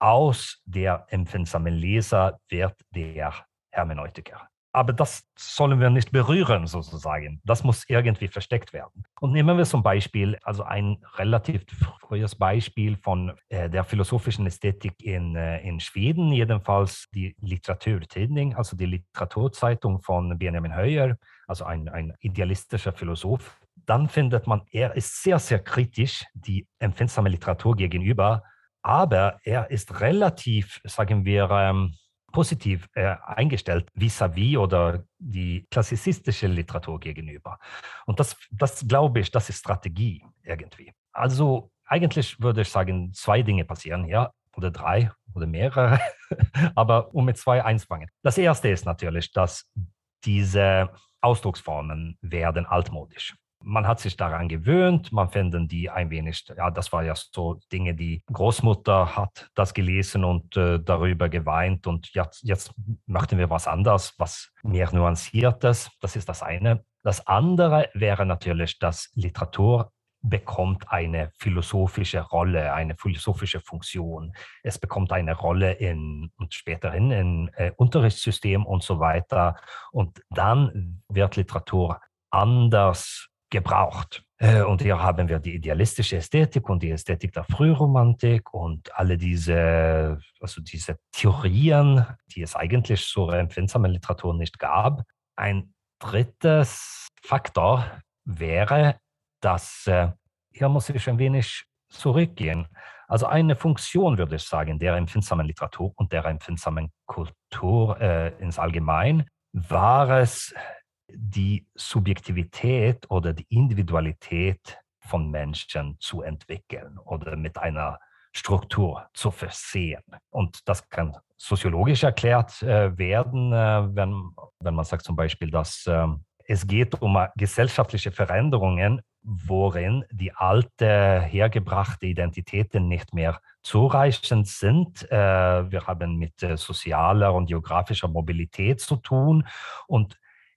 aus der empfindsamen Leser wird der Hermeneutiker. Aber das sollen wir nicht berühren, sozusagen. Das muss irgendwie versteckt werden. Und nehmen wir zum Beispiel, also ein relativ frühes Beispiel von äh, der philosophischen Ästhetik in, äh, in Schweden, jedenfalls die Literaturtidning, also die Literaturzeitung von Benjamin Höjer, also ein, ein idealistischer Philosoph. Dann findet man, er ist sehr, sehr kritisch die empfindsame Literatur gegenüber, aber er ist relativ, sagen wir, ähm, positiv äh, eingestellt vis-à-vis -vis oder die klassizistische Literatur gegenüber. Und das, das glaube ich, das ist Strategie irgendwie. Also eigentlich würde ich sagen, zwei Dinge passieren, ja, oder drei oder mehrere, aber um mit zwei einzufangen. Das erste ist natürlich, dass diese Ausdrucksformen werden altmodisch man hat sich daran gewöhnt, man findet die ein wenig, ja, das war ja so Dinge, die Großmutter hat das gelesen und äh, darüber geweint und jetzt, jetzt möchten wir was anderes, was mehr nuanciertes. Das ist das eine. Das andere wäre natürlich, dass Literatur bekommt eine philosophische Rolle, eine philosophische Funktion. Es bekommt eine Rolle in und späterhin im äh, Unterrichtssystem und so weiter. Und dann wird Literatur anders gebraucht. Äh, und hier haben wir die idealistische Ästhetik und die Ästhetik der Frühromantik und alle diese, also diese Theorien, die es eigentlich zur empfindsamen Literatur nicht gab. Ein drittes Faktor wäre, dass äh, hier muss ich ein wenig zurückgehen. Also eine Funktion, würde ich sagen, der empfindsamen Literatur und der empfindsamen Kultur äh, ins Allgemein war es, die Subjektivität oder die Individualität von Menschen zu entwickeln oder mit einer Struktur zu versehen. Und das kann soziologisch erklärt äh, werden, äh, wenn, wenn man sagt zum Beispiel, dass äh, Es geht um gesellschaftliche Veränderungen, worin die alte, hergebrachte Identitäten nicht mehr zureichend sind. Äh, wir haben mit äh, sozialer und geografischer Mobilität zu tun und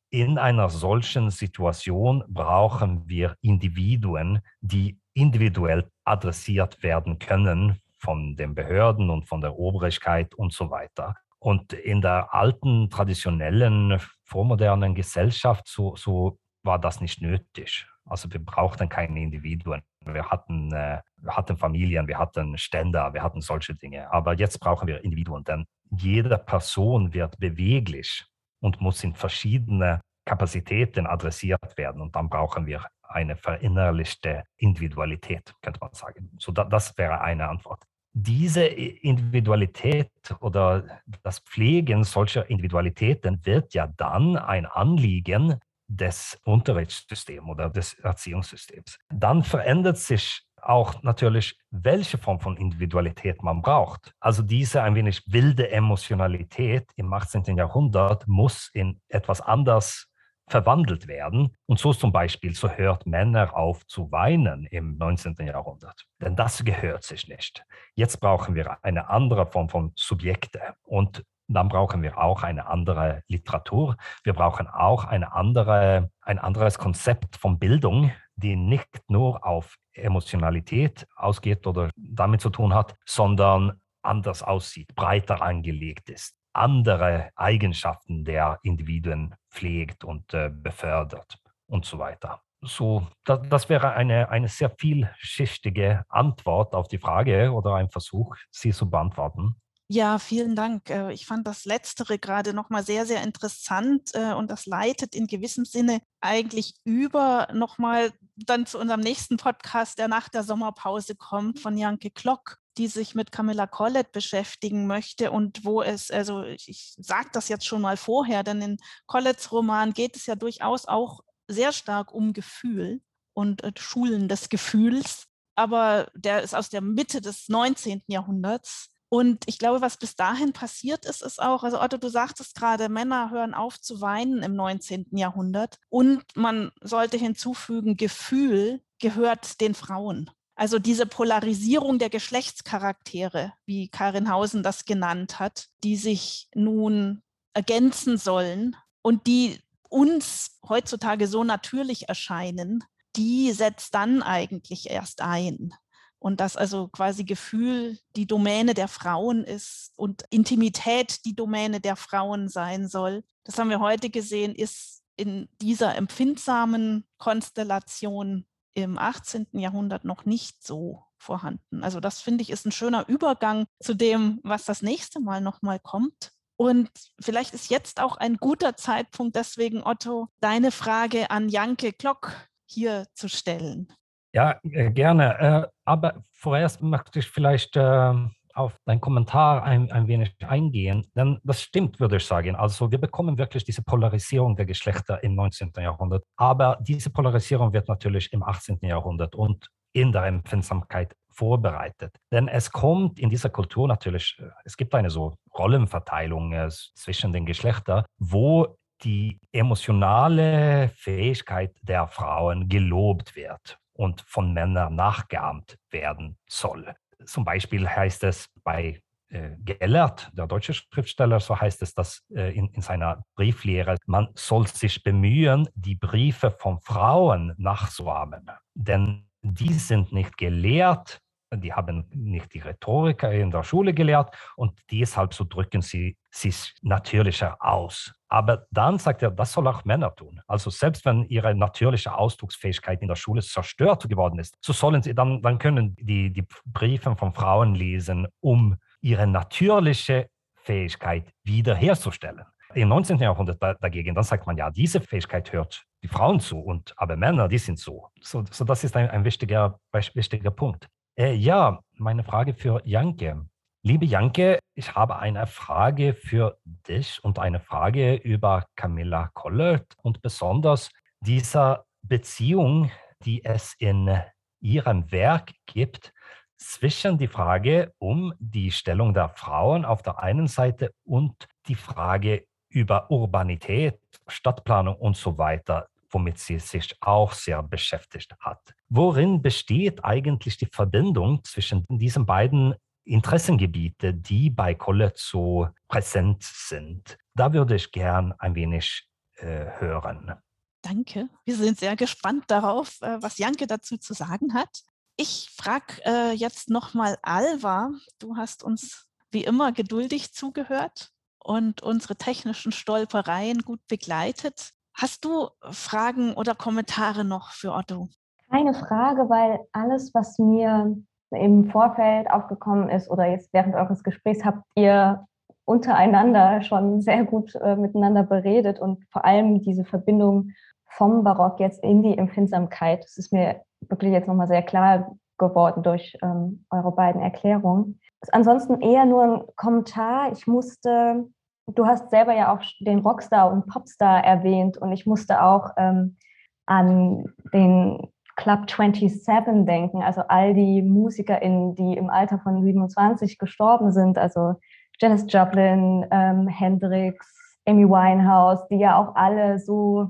in einer solchen Situation brauchen wir Individuen, die individuell adressiert werden können von den Behörden und von der Obrigkeit und so weiter. Und in der alten, traditionellen, vormodernen Gesellschaft, so, so war das nicht nötig. Also wir brauchten keine Individuen. Wir hatten, äh, wir hatten Familien, wir hatten Ständer, wir hatten solche Dinge. Aber jetzt brauchen wir Individuen, denn jede Person wird beweglich und muss in verschiedene Kapazitäten adressiert werden. Und dann brauchen wir eine verinnerlichte Individualität, könnte man sagen. So, das wäre eine Antwort diese Individualität oder das Pflegen solcher Individualitäten wird ja dann ein Anliegen des Unterrichtssystems oder des Erziehungssystems. Dann verändert sich auch natürlich, welche Form von Individualität man braucht. Also diese ein wenig wilde Emotionalität im 18. Jahrhundert muss in etwas anders verwandelt werden. Und so zum Beispiel, so hört Männer auf zu weinen im 19. Jahrhundert. Denn das gehört sich nicht. Jetzt brauchen wir eine andere Form von Subjekte. Und dann brauchen wir auch eine andere Literatur. Wir brauchen auch eine andere, ein anderes Konzept von Bildung, die nicht nur auf Emotionalität ausgeht oder damit zu tun hat, sondern anders aussieht, breiter angelegt ist andere Eigenschaften der Individuen pflegt und äh, befördert und so weiter. So, das, das, wäre eine, eine sehr vielschichtige Antwort auf die Frage oder ein Versuch, sie zu beantworten. Ja, vielen Dank. Äh, ich fand das Letztere gerade nochmal sehr, sehr interessant äh, und das leitet in gewissem Sinne eigentlich über nochmal dann zu unserem nächsten Podcast, der nach der Sommerpause kommt, von Janke Klock, die sich mit Camilla Collett beschäftigen möchte und wo es, also ich, ich sage das jetzt schon mal vorher, denn in Colletts Roman geht es ja durchaus auch sehr stark um Gefühl und äh, Schulen des Gefühls, aber der ist aus der Mitte des 19. Jahrhunderts. Und ich glaube, was bis dahin passiert ist, ist auch, also Otto, du sagtest gerade, Männer hören auf zu weinen im 19. Jahrhundert. Und man sollte hinzufügen, Gefühl gehört den Frauen. Also diese Polarisierung der Geschlechtscharaktere, wie Karin Hausen das genannt hat, die sich nun ergänzen sollen und die uns heutzutage so natürlich erscheinen, die setzt dann eigentlich erst ein. Und dass also quasi Gefühl die Domäne der Frauen ist und Intimität die Domäne der Frauen sein soll. Das haben wir heute gesehen, ist in dieser empfindsamen Konstellation im 18. Jahrhundert noch nicht so vorhanden. Also das finde ich ist ein schöner Übergang zu dem, was das nächste Mal nochmal kommt. Und vielleicht ist jetzt auch ein guter Zeitpunkt, deswegen Otto, deine Frage an Janke Klock hier zu stellen. Ja, äh, gerne. Äh, aber vorerst möchte ich vielleicht ähm, auf deinen Kommentar ein, ein wenig eingehen, denn das stimmt, würde ich sagen. Also wir bekommen wirklich diese Polarisierung der Geschlechter im 19. Jahrhundert, aber diese Polarisierung wird natürlich im 18. Jahrhundert und in der Empfindsamkeit vorbereitet. Denn es kommt in dieser Kultur natürlich, äh, es gibt eine so Rollenverteilung äh, zwischen den Geschlechtern, wo die emotionale Fähigkeit der Frauen gelobt wird und von Männern nachgeahmt werden soll. Zum Beispiel heißt es bei äh, Gellert, der deutsche Schriftsteller, so heißt es das äh, in, in, seiner Brieflehre, man soll sich bemühen, die Briefe von Frauen nachzuahmen, denn die sind nicht gelehrt, die haben nicht die Rhetorik in der Schule gelehrt und deshalb so drücken sie sich natürlicher aus. Aber dann sagt er, das soll auch Männer tun. Also selbst wenn ihre natürliche Ausdrucksfähigkeit in der Schule zerstört geworden ist, so sollen sie dann, dann können die, die Briefe von Frauen lesen, um ihre natürliche Fähigkeit wiederherzustellen. Im 19. Jahrhundert dagegen, dann sagt man ja, diese Fähigkeit hört die Frauen zu, und aber Männer, die sind so. So, so das ist ein, ein wichtiger, wichtiger Punkt. Äh, ja, meine Frage für Janke. Liebe Janke, ich habe eine Frage für dich und eine Frage über Camilla Collert und besonders dieser Beziehung, die es in ihrem Werk gibt, zwischen die Frage um die Stellung der Frauen auf der einen Seite und die Frage über Urbanität, Stadtplanung und so weiter, womit sie sich auch sehr beschäftigt hat. Worin besteht eigentlich die Verbindung zwischen diesen beiden Interessengebieten, die bei Colette so präsent sind? Da würde ich gern ein wenig äh, hören. Danke. Wir sind sehr gespannt darauf, äh, was Janke dazu zu sagen hat. Ich frage äh, jetzt nochmal Alva. Du hast uns wie immer geduldig zugehört und unsere technischen Stolpereien gut begleitet. Hast du Fragen oder Kommentare noch für Otto? Keine Frage, weil alles, was mir im Vorfeld aufgekommen ist oder jetzt während eures Gesprächs habt ihr untereinander schon sehr gut äh, miteinander beredet und vor allem diese Verbindung vom Barock jetzt in die Empfindsamkeit. Das ist mir wirklich jetzt nochmal sehr klar geworden durch ähm, eure beiden Erklärungen. Ansonsten eher nur ein Kommentar. Ich musste, du hast selber ja auch den Rockstar und Popstar erwähnt und ich musste auch ähm, an den Club 27 denken, also all die MusikerInnen, die im Alter von 27 gestorben sind, also Janis Joplin, ähm, Hendrix, Amy Winehouse, die ja auch alle so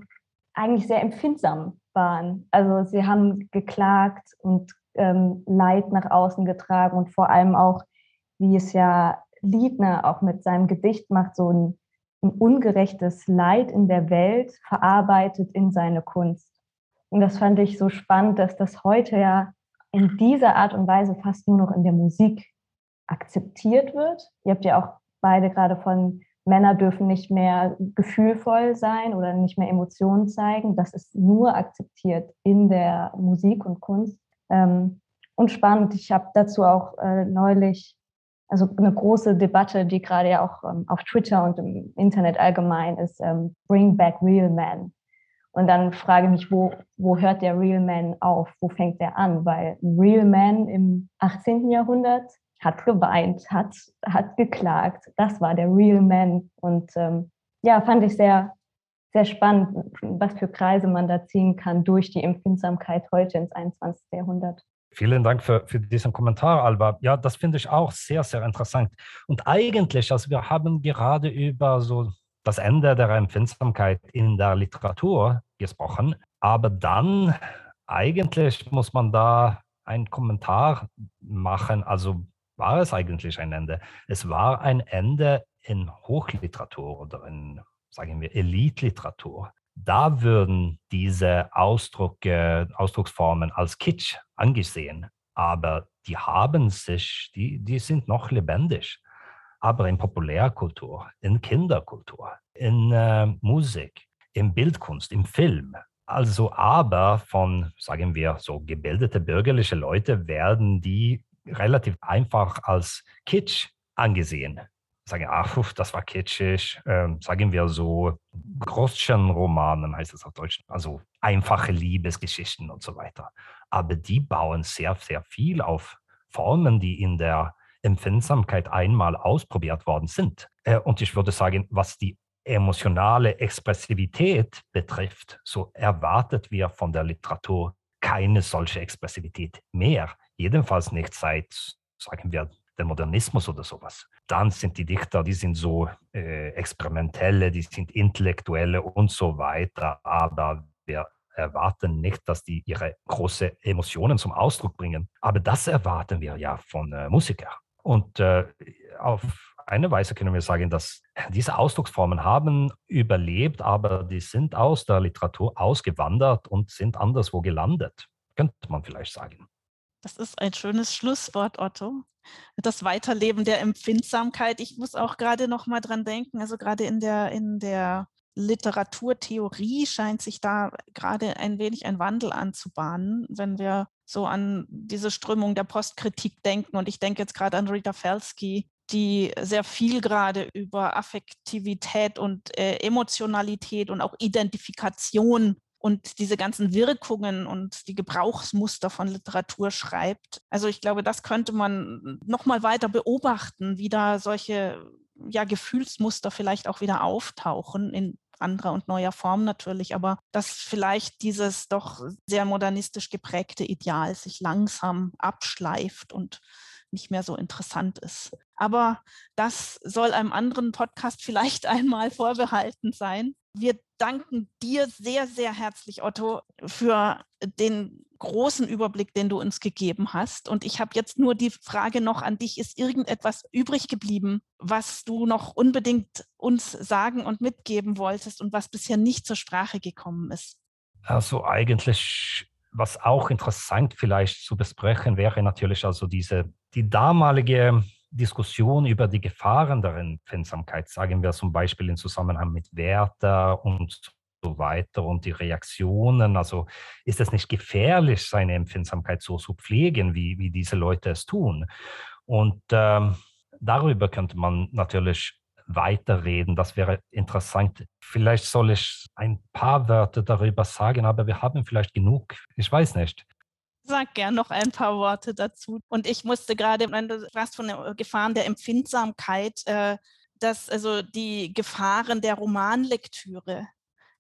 eigentlich sehr empfindsam waren. Also sie haben geklagt und ähm, Leid nach außen getragen und vor allem auch, wie es ja Liedner auch mit seinem Gedicht macht, so ein, ein ungerechtes Leid in der Welt verarbeitet in seine Kunst. Und das fand ich so spannend, dass das heute ja in dieser Art und Weise fast nur noch in der Musik akzeptiert wird. Ihr habt ja auch beide gerade von Männer dürfen nicht mehr gefühlvoll sein oder nicht mehr Emotionen zeigen. Das ist nur akzeptiert in der Musik und Kunst. Ähm, und spannend, ich habe dazu auch äh, neulich, also eine große Debatte, die gerade ja auch ähm, auf Twitter und im Internet allgemein ist, ähm, Bring Back Real Men. Und dann frage ich mich, wo, wo hört der Real Man auf? Wo fängt der an? Weil Real Man im 18. Jahrhundert hat geweint, hat, hat geklagt. Das war der Real Man. Und ähm, ja, fand ich sehr, sehr spannend, was für Kreise man da ziehen kann durch die Empfindsamkeit heute ins 21. Jahrhundert. Vielen Dank für, für diesen Kommentar, Alba. Ja, das finde ich auch sehr, sehr interessant. Und eigentlich, also wir haben gerade über so das Ende der Empfindsamkeit in der Literatur gesprochen, aber dann eigentlich muss man da einen Kommentar machen, also war es eigentlich ein Ende? Es war ein Ende in Hochliteratur oder in, sagen wir, Elitliteratur. Da würden diese Ausdrucke, Ausdrucksformen als Kitsch angesehen, aber die haben sich, die, die sind noch lebendig. Aber in Populärkultur, in Kinderkultur, in äh, Musik, in Bildkunst, im Film, also aber von, sagen wir, so gebildete bürgerliche Leute werden die relativ einfach als Kitsch angesehen. Sagen, ach, das war kitschig, ähm, sagen wir so, Groschenromanen heißt es auf Deutsch, also einfache Liebesgeschichten und so weiter. Aber die bauen sehr, sehr viel auf Formen, die in der Empfindsamkeit einmal ausprobiert worden sind. Äh, und ich würde sagen, was die emotionale Expressivität betrifft, so erwartet wir von der Literatur keine solche Expressivität mehr jedenfalls nicht seit, sagen wir, den Modernismus oder sowas. Dann sind die Dichter, die sind so äh, experimentelle, die sind intellektuelle und so weiter, aber wir erwarten nicht, dass die ihre großen Emotionen zum Ausdruck bringen. Aber das erwarten wir ja von äh, Musikern. Und äh, auf eine Weise können wir sagen, dass diese Ausdrucksformen haben überlebt, aber die sind aus der Literatur ausgewandert und sind anderswo gelandet, könnte man vielleicht sagen. Das ist ein schönes Schlusswort, Otto. Das Weiterleben der Empfindsamkeit. Ich muss auch gerade noch mal dran denken, also gerade in der, in der Literaturtheorie scheint sich da gerade ein wenig ein Wandel anzubahnen, wenn wir so an diese Strömung der Postkritik denken. Und ich denke jetzt gerade an Rita Felsky, die sehr viel gerade über Affektivität und äh, Emotionalität und auch Identifikation und diese ganzen Wirkungen und die Gebrauchsmuster von Literatur schreibt. Also ich glaube, das könnte man noch mal weiter beobachten, wie da solche ja, Gefühlsmuster vielleicht auch wieder auftauchen in anderer und neuer Form natürlich, aber dass vielleicht dieses doch sehr modernistisch geprägte Ideal sich langsam abschleift und nicht mehr so interessant ist. Aber das soll einem anderen Podcast vielleicht einmal vorbehalten sein. Wir danken dir sehr, sehr herzlich, Otto, für den großen Überblick, den du uns gegeben hast. Und ich habe jetzt nur die Frage noch an dich, ist irgendetwas übrig geblieben, was du noch unbedingt uns sagen und mitgeben wolltest und was bisher nicht zur Sprache gekommen ist? Also eigentlich, was auch interessant vielleicht zu besprechen wäre natürlich also diese, die damalige Diskussion über die Gefahren der Empfindsamkeit, sagen wir zum Beispiel im Zusammenhang mit Werther und so weiter und die Reaktionen. Also ist es nicht gefährlich, seine Empfindsamkeit so zu pflegen, wie, wie diese Leute es tun? Und ähm, darüber könnte man natürlich weiterreden. Das wäre interessant. Vielleicht soll ich ein paar Wörter darüber sagen, aber wir haben vielleicht genug. Ich weiß nicht. Sag gern noch ein paar Worte dazu. Und ich musste gerade, wenn du sprachst von den Gefahren der Empfindsamkeit, äh, dass also die Gefahren der Romanlektüre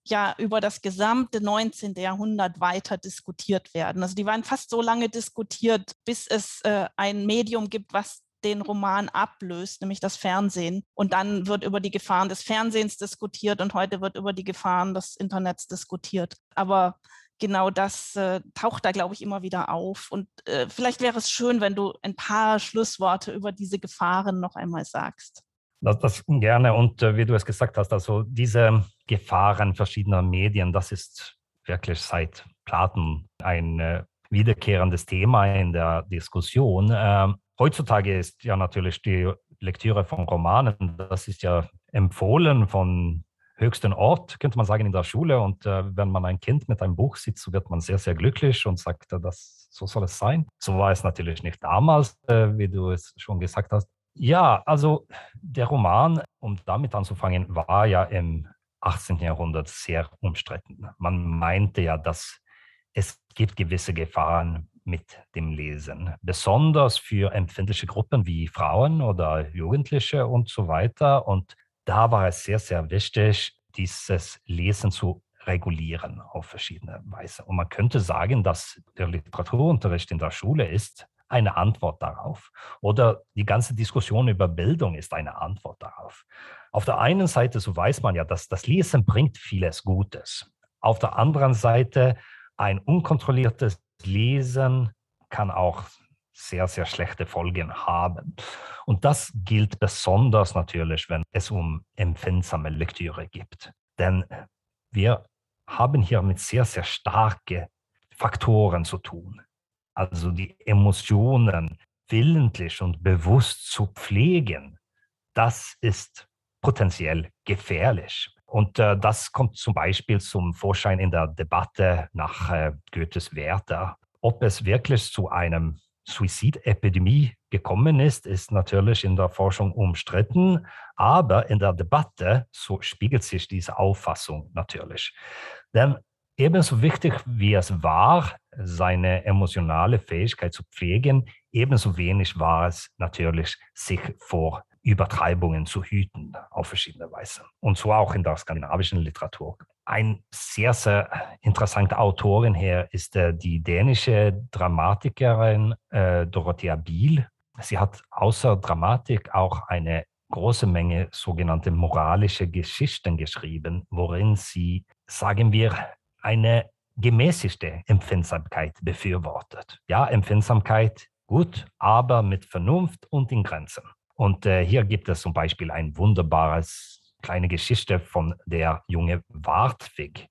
ja über das gesamte 19. Jahrhundert weiter diskutiert werden. Also die waren fast so lange diskutiert, bis es äh, ein Medium gibt, was den Roman ablöst, nämlich das Fernsehen. Und dann wird über die Gefahren des Fernsehens diskutiert und heute wird über die Gefahren des Internets diskutiert. Aber genau das äh, taucht da, glaube ich, immer wieder auf. Und äh, vielleicht wäre es schön, wenn du ein paar Schlussworte über diese Gefahren noch einmal sagst. Das, das gerne. Und äh, wie du es gesagt hast, also diese Gefahren verschiedener Medien, das ist wirklich seit Platon ein äh, wiederkehrendes Thema in der Diskussion. Ähm, heutzutage ist ja natürlich die Lektüre von Romanen, das ist ja empfohlen von höchsten Ort, könnte man sagen, in der Schule. Und äh, wenn man ein Kind mit einem Buch sieht, so wird man sehr, sehr glücklich und sagt, äh, das, so soll es sein. So war es natürlich nicht damals, äh, wie du es schon gesagt hast. Ja, also der Roman, um damit anzufangen, war ja im 18. Jahrhundert sehr umstritten. Man meinte ja, dass es gibt gewisse Gefahren mit dem Lesen, besonders für empfindliche Gruppen wie Frauen oder Jugendliche und so weiter. Und da war es sehr, sehr wichtig, dieses Lesen zu regulieren auf verschiedene Weise. Und man könnte sagen, dass der Literaturunterricht in der Schule ist eine Antwort darauf. Oder die ganze Diskussion über Bildung ist eine Antwort darauf. Auf der einen Seite, so weiß man ja, dass das Lesen bringt vieles Gutes. Auf der anderen Seite, ein unkontrolliertes Lesen kann auch sehr, sehr schlechte Folgen haben. Und das gilt besonders natürlich, wenn es um empfindsame Lektüre geht. Denn wir haben hier mit sehr, sehr starken Faktoren zu tun also die Emotionen willentlich und bewusst zu pflegen, das ist potenziell gefährlich. Und äh, das kommt zum Beispiel zum Vorschein in der Debatte nach äh, Goethes Werther. Ob es wirklich zu einem Suizidepidemie gekommen ist, ist natürlich in der Forschung umstritten, aber in der Debatte so spiegelt sich diese Auffassung natürlich. Denn Ebenso wichtig wie es war, seine emotionale Fähigkeit zu pflegen, ebenso wenig war es natürlich, sich vor Übertreibungen zu hüten auf verschiedene Weise. Und so auch in der skandinavischen Literatur. Ein sehr, sehr interessanter Autorin hier ist äh, die dänische Dramatikerin äh, Dorothea Biel. Sie hat außer Dramatik auch eine große Menge sogenannte moralische Geschichten geschrieben, worin sie, sagen wir, eine gemäßigte Empfindsamkeit befürwortet. Ja, Empfindsamkeit gut, aber mit Vernunft und in Grenzen. Und äh, hier gibt es zum Beispiel ein wunderbares kleine Geschichte von der junge Wartwig,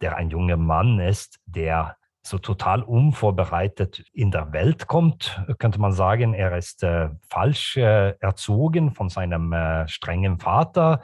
der ein junger Mann ist, der so total unvorbereitet in der Welt kommt, könnte man sagen. Er ist äh, falsch äh, erzogen von seinem äh, strengen Vater.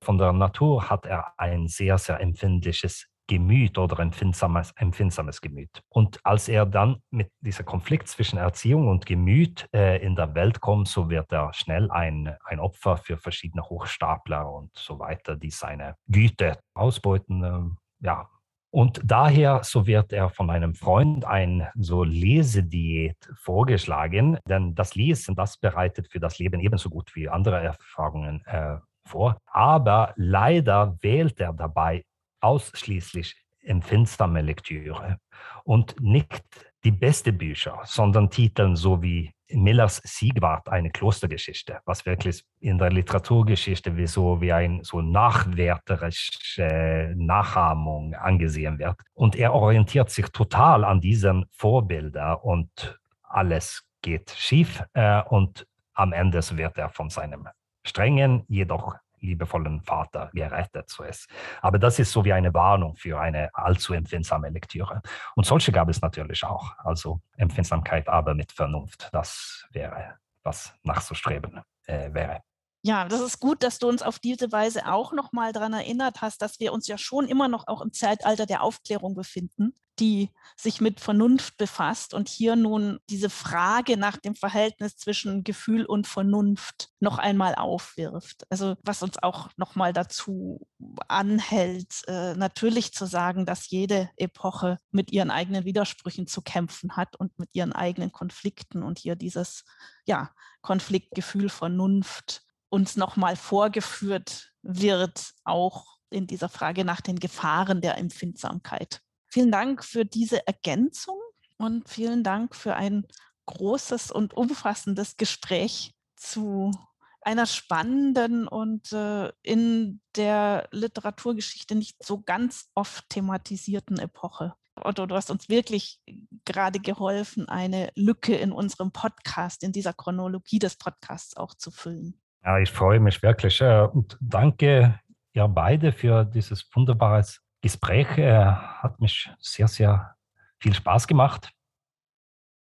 Von der Natur hat er ein sehr, sehr empfindliches Gemüt oder empfindsames, empfindsames Gemüt. Und als er dann mit dieser Konflikt zwischen Erziehung und Gemüt äh, in der Welt kommt, so wird er schnell ein, ein Opfer für verschiedene Hochstapler und so weiter, die seine Güte ausbeuten. Äh, ja. Und daher, so wird er von einem Freund ein so Lesediät vorgeschlagen, denn das Lesen, das bereitet für das Leben ebenso gut wie andere Erfahrungen äh, vor. Aber leider wählt er dabei ausschließlich empfindsame Lektüre und nicht die beste Bücher, sondern Titel so wie Millers Siegwart eine Klostergeschichte, was wirklich in der Literaturgeschichte wie so wie ein so nachwärterische Nachahmung angesehen wird. Und er orientiert sich total an diesen Vorbildern und alles geht schief äh, und am Ende wird er von seinem strengen, jedoch liebevollen Vater gerettet so ist. Aber das ist so wie eine Warnung für eine allzu empfindsame Lektüre. Und solche gab es natürlich auch. Also Empfindsamkeit, aber mit Vernunft. Das wäre, was nachzustreben äh, wäre. Ja, das ist gut, dass du uns auf diese Weise auch nochmal daran erinnert hast, dass wir uns ja schon immer noch auch im Zeitalter der Aufklärung befinden, die sich mit Vernunft befasst und hier nun diese Frage nach dem Verhältnis zwischen Gefühl und Vernunft noch einmal aufwirft. Also was uns auch nochmal dazu anhält, äh, natürlich zu sagen, dass jede Epoche mit ihren eigenen Widersprüchen zu kämpfen hat und mit ihren eigenen Konflikten und hier dieses ja, Konfliktgefühl Vernunft uns nochmal vorgeführt wird, auch in dieser Frage nach den Gefahren der Empfindsamkeit. Vielen Dank für diese Ergänzung und vielen Dank für ein großes und umfassendes Gespräch zu einer spannenden und äh, in der Literaturgeschichte nicht so ganz oft thematisierten Epoche. Otto, du hast uns wirklich gerade geholfen, eine Lücke in unserem Podcast, in dieser Chronologie des Podcasts auch zu füllen. Ja, ich freue mich wirklich äh, und danke ihr beide für dieses wunderbare Gespräch. Hat mich sehr, sehr viel Spaß gemacht.